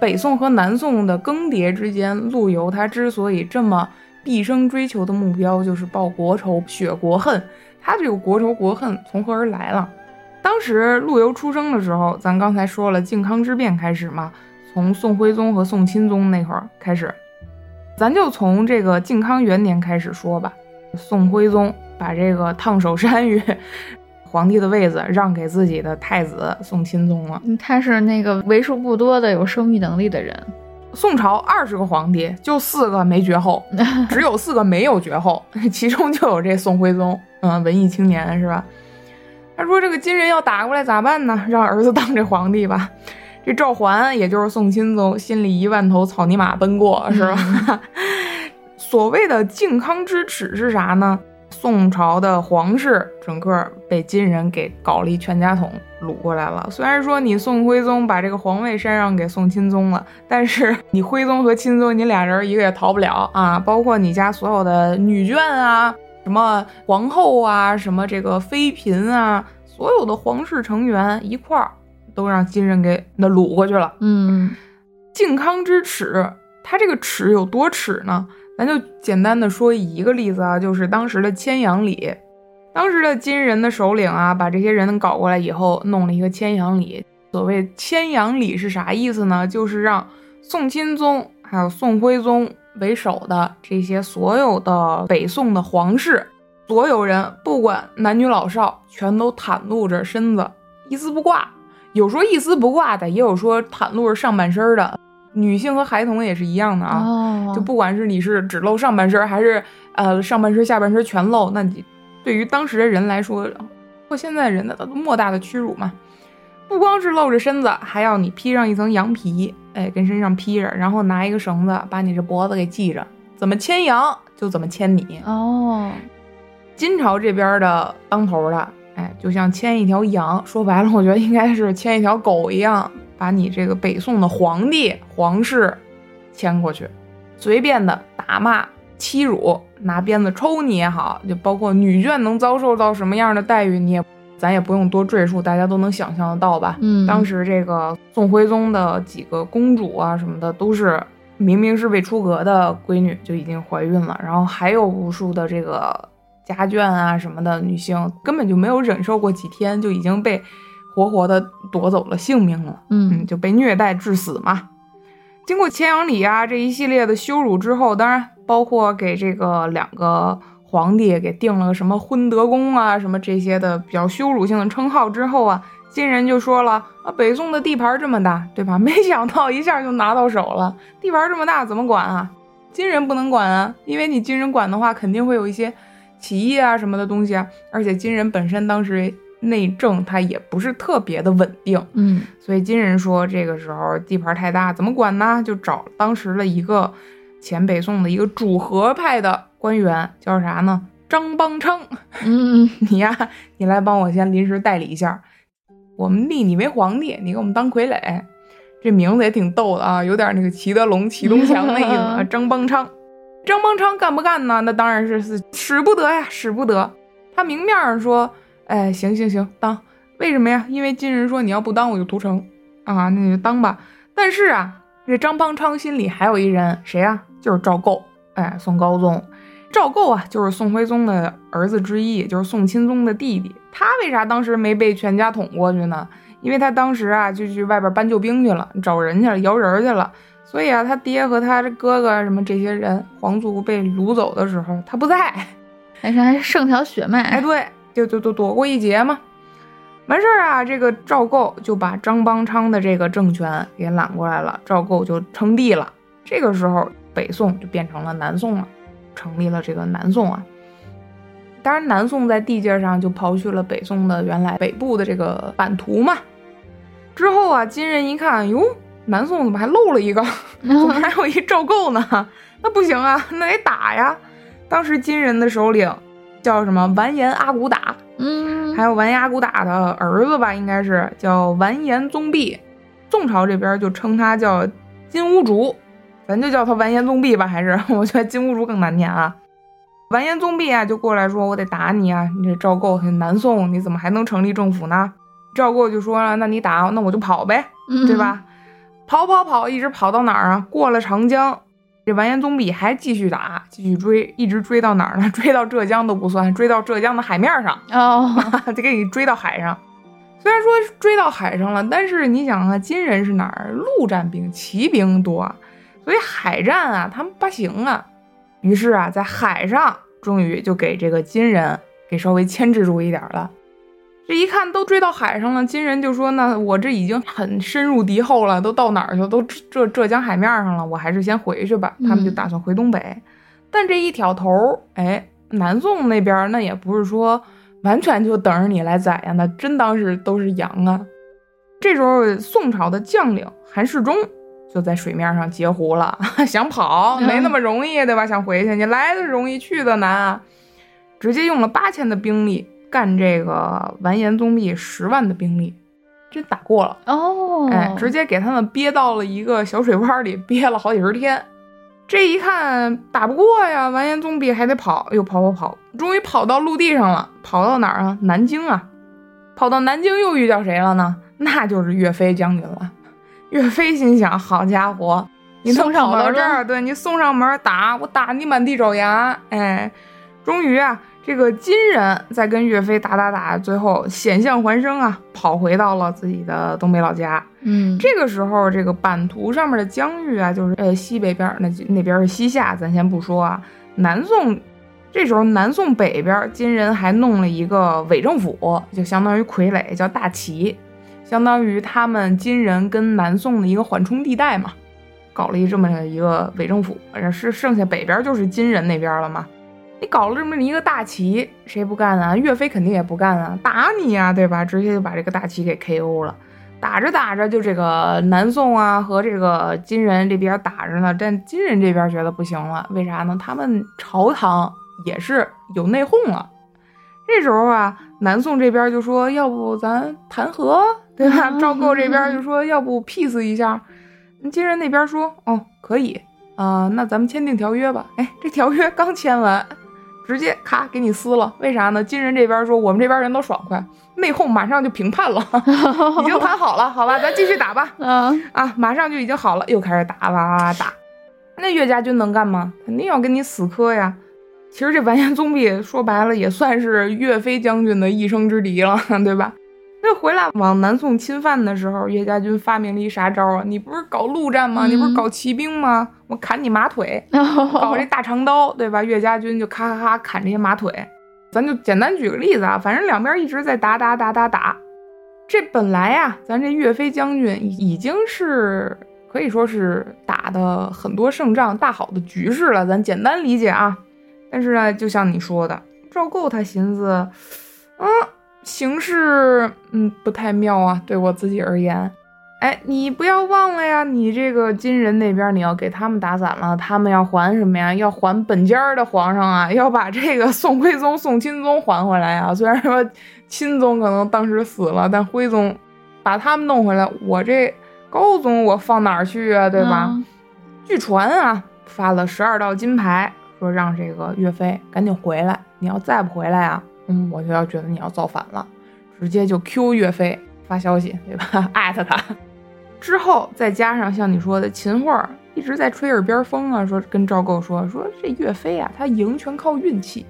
北宋和南宋的更迭之间，陆游他之所以这么毕生追求的目标就是报国仇、雪国恨，他这个国仇国恨从何而来了？当时陆游出生的时候，咱刚才说了靖康之变开始嘛，从宋徽宗和宋钦宗那会儿开始，咱就从这个靖康元年开始说吧。宋徽宗把这个烫手山芋。皇帝的位子让给自己的太子宋钦宗了。他是那个为数不多的有生育能力的人。宋朝二十个皇帝，就四个没绝后，只有四个没有绝后，其中就有这宋徽宗。嗯，文艺青年是吧？他说这个金人要打过来咋办呢？让儿子当这皇帝吧。这赵桓也就是宋钦宗，心里一万头草泥马奔过是吧？所谓的靖康之耻是啥呢？宋朝的皇室整个被金人给搞了一全家桶掳过来了。虽然说你宋徽宗把这个皇位禅让给宋钦宗了，但是你徽宗和钦宗，你俩人一个也逃不了啊！包括你家所有的女眷啊，什么皇后啊，什么这个妃嫔啊，所有的皇室成员一块儿都让金人给那掳过去了。嗯，靖康之耻，他这个耻有多耻呢？咱就简单的说一个例子啊，就是当时的牵羊礼，当时的金人的首领啊，把这些人搞过来以后，弄了一个牵羊礼。所谓牵羊礼是啥意思呢？就是让宋钦宗还有宋徽宗为首的这些所有的北宋的皇室，所有人不管男女老少，全都袒露着身子，一丝不挂。有说一丝不挂的，也有说袒露着上半身的。女性和孩童也是一样的啊，就不管是你是只露上半身，还是呃上半身下半身全露，那你对于当时的人来说，或现在人的莫大的屈辱嘛。不光是露着身子，还要你披上一层羊皮，哎，跟身上披着，然后拿一个绳子把你这脖子给系着，怎么牵羊就怎么牵你哦。金朝这边的当头的，哎，就像牵一条羊，说白了，我觉得应该是牵一条狗一样，把你这个北宋的皇帝皇室牵过去，随便的打骂欺辱，拿鞭子抽你也好，就包括女眷能遭受到什么样的待遇，你也。咱也不用多赘述，大家都能想象得到吧？嗯，当时这个宋徽宗的几个公主啊什么的，都是明明是未出阁的闺女就已经怀孕了，然后还有无数的这个家眷啊什么的女性，根本就没有忍受过几天，就已经被活活的夺走了性命了。嗯，就被虐待致死嘛。经过牵羊礼啊这一系列的羞辱之后，当然包括给这个两个。皇帝给定了个什么昏德公啊，什么这些的比较羞辱性的称号之后啊，金人就说了啊，北宋的地盘这么大，对吧？没想到一下就拿到手了，地盘这么大怎么管啊？金人不能管啊，因为你金人管的话，肯定会有一些起义啊什么的东西啊。而且金人本身当时内政它也不是特别的稳定，嗯，所以金人说这个时候地盘太大，怎么管呢？就找当时的一个前北宋的一个主和派的。官员叫啥呢？张邦昌。嗯，你呀，你来帮我先临时代理一下，我们立你为皇帝，你给我们当傀儡。这名字也挺逗的啊，有点那个齐德龙、齐东强那意思啊。张邦昌，张邦昌干不干呢？那当然是是使不得呀，使不得。他明面上说，哎，行行行，当。为什么呀？因为金人说你要不当我就屠城啊，那你就当吧。但是啊，这张邦昌心里还有一人，谁呀？就是赵构。哎，宋高宗。赵构啊，就是宋徽宗的儿子之一，就是宋钦宗的弟弟。他为啥当时没被全家捅过去呢？因为他当时啊，就去外边搬救兵去了，找人去了，摇人去了。所以啊，他爹和他这哥哥什么这些人，皇族被掳走的时候，他不在，还还剩条血脉。哎，对，就就就躲过一劫嘛。完事儿啊，这个赵构就把张邦昌的这个政权给揽过来了，赵构就称帝了。这个时候，北宋就变成了南宋了。成立了这个南宋啊，当然南宋在地界上就刨去了北宋的原来北部的这个版图嘛。之后啊，金人一看，哟，南宋怎么还漏了一个？怎么还有一赵构呢？那不行啊，那得打呀。当时金人的首领叫什么？完颜阿骨打，嗯，还有完颜阿骨打的儿子吧，应该是叫完颜宗弼。宋朝这边就称他叫金兀术。咱就叫他完颜宗弼吧，还是 我觉得金兀术更难念啊。完颜宗弼啊，就过来说：“我得打你啊！你这赵构很，南宋你怎么还能成立政府呢？”赵构就说了：“那你打，那我就跑呗，对吧？跑跑跑，一直跑到哪儿啊？过了长江，这完颜宗弼还继续打，继续追，一直追到哪儿呢？追到浙江都不算，追到浙江的海面上哦，得给你追到海上。虽然说追到海上了，但是你想啊，金人是哪儿？陆战兵、骑兵多。”所以海战啊，他们不行啊。于是啊，在海上终于就给这个金人给稍微牵制住一点了。这一看都追到海上了，金人就说：“那我这已经很深入敌后了，都到哪儿去？都浙浙江海面上了，我还是先回去吧。”他们就打算回东北。但这一挑头，哎，南宋那边那也不是说完全就等着你来宰呀，那真当是都是羊啊。这时候，宋朝的将领韩世忠。就在水面上截胡了，想跑没那么容易，对吧？想回去，你来的容易，去的难啊！直接用了八千的兵力干这个完颜宗弼十万的兵力，真打过了哦！哎，直接给他们憋到了一个小水洼里，憋了好几十天。这一看打不过呀，完颜宗弼还得跑，又跑跑跑，终于跑到陆地上了。跑到哪儿啊？南京啊！跑到南京又遇到谁了呢？那就是岳飞将军了。岳飞心想：好家伙，你送到这儿，对你送上门打我，打你满地找牙！哎，终于啊，这个金人在跟岳飞打打打，最后险象环生啊，跑回到了自己的东北老家。嗯，这个时候，这个版图上面的疆域啊，就是呃西北边那那边是西夏，咱先不说啊。南宋这时候，南宋北边金人还弄了一个伪政府，就相当于傀儡，叫大齐，相当于他们金人跟南宋的一个缓冲地带嘛，搞了一这么一个伪政府，是剩下北边就是金人那边了嘛。你搞了这么一个大旗，谁不干啊？岳飞肯定也不干啊，打你呀，对吧？直接就把这个大旗给 KO 了。打着打着，就这个南宋啊和这个金人这边打着呢，但金人这边觉得不行了，为啥呢？他们朝堂也是有内讧了。这时候啊，南宋这边就说，要不咱谈和，对吧？赵构这边就说，要不 peace 一下。金人那边说，哦，可以啊，那咱们签订条约吧。哎，这条约刚签完。直接咔给你撕了，为啥呢？金人这边说我们这边人都爽快，内讧马上就平判了，已经谈好了，好吧，咱继续打吧。嗯啊，马上就已经好了，又开始打哇打。那岳家军能干吗？肯定要跟你死磕呀。其实这完颜宗弼说白了也算是岳飞将军的一生之敌了，对吧？那回来往南宋侵犯的时候，岳家军发明了一啥招啊？你不是搞陆战吗？你不是搞骑兵吗？我砍你马腿，搞这大长刀，对吧？岳家军就咔咔咔砍这些马腿。咱就简单举个例子啊，反正两边一直在打打打打打。这本来呀，咱这岳飞将军已经是可以说是打的很多胜仗、大好的局势了。咱简单理解啊。但是呢，就像你说的，赵构他寻思，嗯。形势，嗯，不太妙啊。对我自己而言，哎，你不要忘了呀，你这个金人那边你要给他们打散了，他们要还什么呀？要还本家的皇上啊，要把这个宋徽宗、宋钦宗还回来呀。虽然说钦宗可能当时死了，但徽宗把他们弄回来，我这高宗我放哪儿去啊？对吧？据传啊，发了十二道金牌，说让这个岳飞赶紧回来，你要再不回来啊。嗯，我就要觉得你要造反了，直接就 Q 岳飞发消息，对吧？艾特他，之后再加上像你说的秦桧一直在吹耳边风啊，说跟赵构说说这岳飞啊，他赢全靠运气，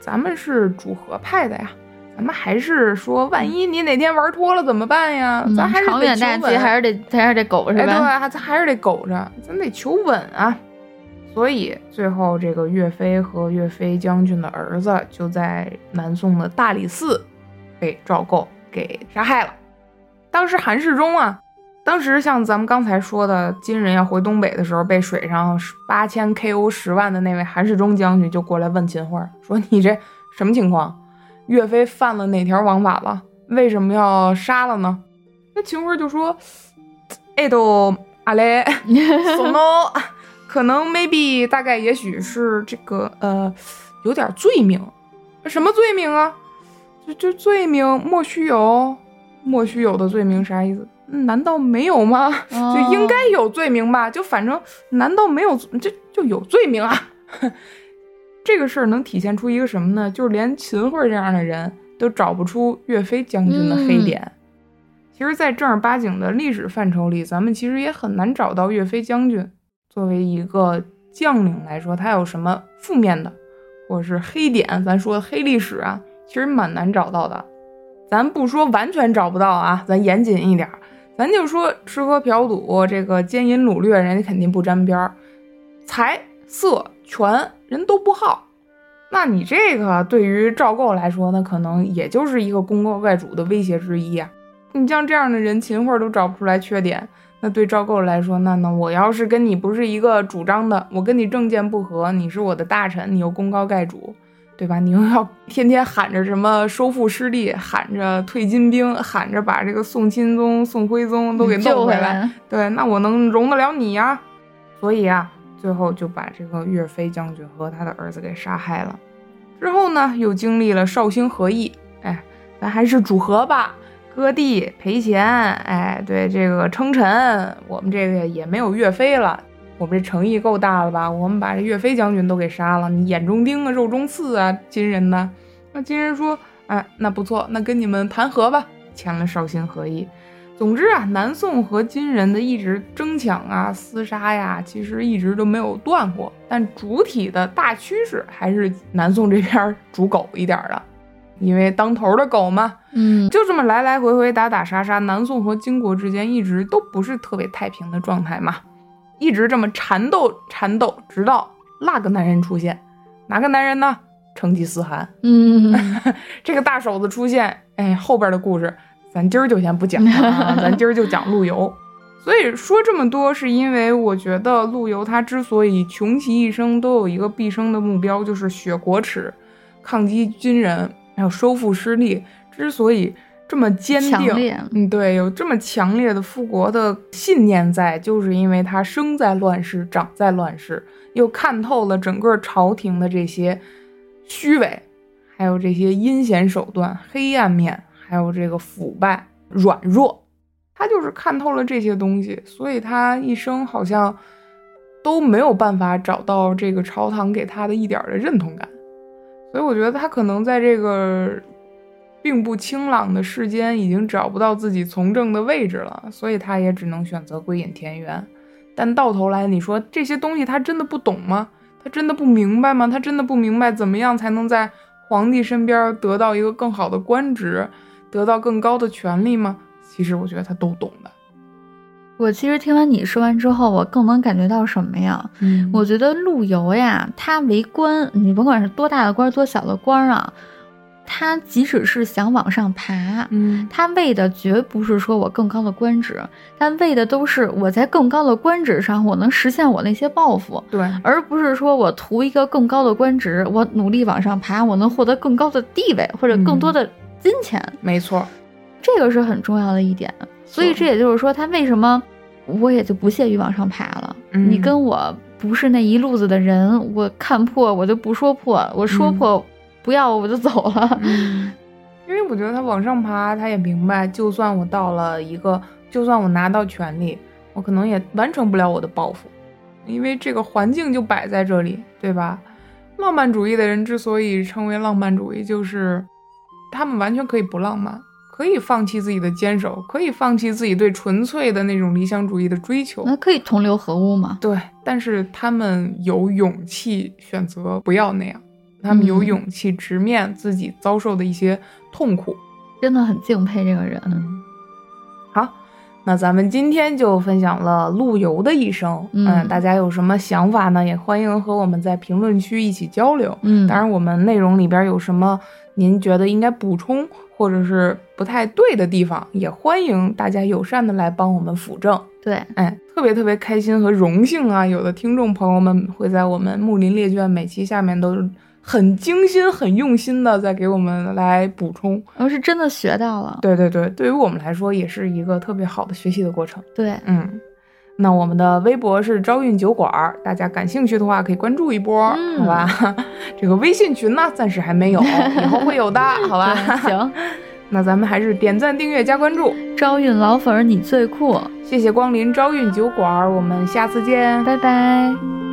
咱们是主和派的呀，咱们还是说万一你哪天玩脱了怎么办呀？咱还是长远大计，还是得还是得苟着，对吧？咱还是得苟着，咱得求稳啊。所以最后，这个岳飞和岳飞将军的儿子就在南宋的大理寺被赵构给杀害了。当时韩世忠啊，当时像咱们刚才说的金人要回东北的时候，被水上八千 KO 十万的那位韩世忠将军就过来问秦桧说：“你这什么情况？岳飞犯了哪条王法了？为什么要杀了呢？”那秦桧就说：“哎，都阿雷，送诺。”可能 maybe 大概也许是这个呃有点罪名，什么罪名啊？就就罪名莫须有，莫须有的罪名啥意思？难道没有吗？就应该有罪名吧？就反正难道没有就就有罪名啊？这个事儿能体现出一个什么呢？就是连秦桧这样的人都找不出岳飞将军的黑点。其实，在正儿八经的历史范畴里，咱们其实也很难找到岳飞将军。作为一个将领来说，他有什么负面的，或者是黑点？咱说黑历史啊，其实蛮难找到的。咱不说完全找不到啊，咱严谨一点，咱就说吃喝嫖赌，这个奸淫掳掠，人家肯定不沾边儿。财色权人都不好，那你这个对于赵构来说，那可能也就是一个功高盖主的威胁之一啊。你像这样的人，秦桧都找不出来缺点。那对赵构来说，那那我要是跟你不是一个主张的，我跟你政见不合，你是我的大臣，你又功高盖主，对吧？你又要天天喊着什么收复失地，喊着退金兵，喊着把这个宋钦宗、宋徽宗都给弄回来，对，那我能容得了你呀？所以啊，最后就把这个岳飞将军和他的儿子给杀害了。之后呢，又经历了绍兴和议，哎，咱还是主和吧。割地赔钱，哎，对这个称臣，我们这个也没有岳飞了。我们这诚意够大了吧？我们把这岳飞将军都给杀了，你眼中钉啊，肉中刺啊，金人呢？那金人说，哎，那不错，那跟你们谈和吧，签了绍兴和议。总之啊，南宋和金人的一直争抢啊、厮杀呀，其实一直都没有断过。但主体的大趋势还是南宋这边主狗一点的，因为当头的狗嘛。嗯，就这么来来回回打打杀杀，南宋和金国之间一直都不是特别太平的状态嘛，一直这么缠斗缠斗，直到那个男人出现，哪个男人呢？成吉思汗。嗯，这个大手子出现，哎，后边的故事。咱今儿就先不讲了，啊，咱今儿就讲陆游。所以说这么多，是因为我觉得陆游他之所以穷其一生都有一个毕生的目标，就是雪国耻、抗击金人，还有收复失地。之所以这么坚定，嗯，对，有这么强烈的复国的信念在，就是因为他生在乱世，长在乱世，又看透了整个朝廷的这些虚伪，还有这些阴险手段、黑暗面。还有这个腐败、软弱，他就是看透了这些东西，所以他一生好像都没有办法找到这个朝堂给他的一点的认同感，所以我觉得他可能在这个并不清朗的世间已经找不到自己从政的位置了，所以他也只能选择归隐田园。但到头来，你说这些东西他真的不懂吗？他真的不明白吗？他真的不明白怎么样才能在皇帝身边得到一个更好的官职？得到更高的权利吗？其实我觉得他都懂的。我其实听完你说完之后，我更能感觉到什么呀？嗯，我觉得陆游呀，他为官，你甭管是多大的官，多小的官啊，他即使是想往上爬，嗯，他为的绝不是说我更高的官职，但为的都是我在更高的官职上，我能实现我那些抱负，对，而不是说我图一个更高的官职，我努力往上爬，我能获得更高的地位或者更多的。金钱。没错，这个是很重要的一点，所以这也就是说，他为什么我也就不屑于往上爬了。你跟我不是那一路子的人，我看破我就不说破，我说破不要我就走了。因为我觉得他往上爬，他也明白，就算我到了一个，就算我拿到权力，我可能也完成不了我的抱负，因为这个环境就摆在这里，对吧？浪漫主义的人之所以称为浪漫主义，就是。他们完全可以不浪漫，可以放弃自己的坚守，可以放弃自己对纯粹的那种理想主义的追求，那可以同流合污吗？对，但是他们有勇气选择不要那样，他们有勇气直面自己遭受的一些痛苦，真的很敬佩这个人。好，那咱们今天就分享了陆游的一生，嗯，大家有什么想法呢？也欢迎和我们在评论区一起交流。嗯，当然，我们内容里边有什么。您觉得应该补充或者是不太对的地方，也欢迎大家友善的来帮我们辅正。对，哎，特别特别开心和荣幸啊！有的听众朋友们会在我们木林列卷每期下面都很精心、很用心的在给我们来补充，我是真的学到了。对对对，对于我们来说也是一个特别好的学习的过程。对，嗯。那我们的微博是朝韵酒馆，大家感兴趣的话可以关注一波，好吧？这个微信群呢，暂时还没有，以后会有的，好吧？行，那咱们还是点赞、订阅、加关注。朝韵老粉儿，你最酷！谢谢光临朝韵酒馆，我们下次见，拜拜。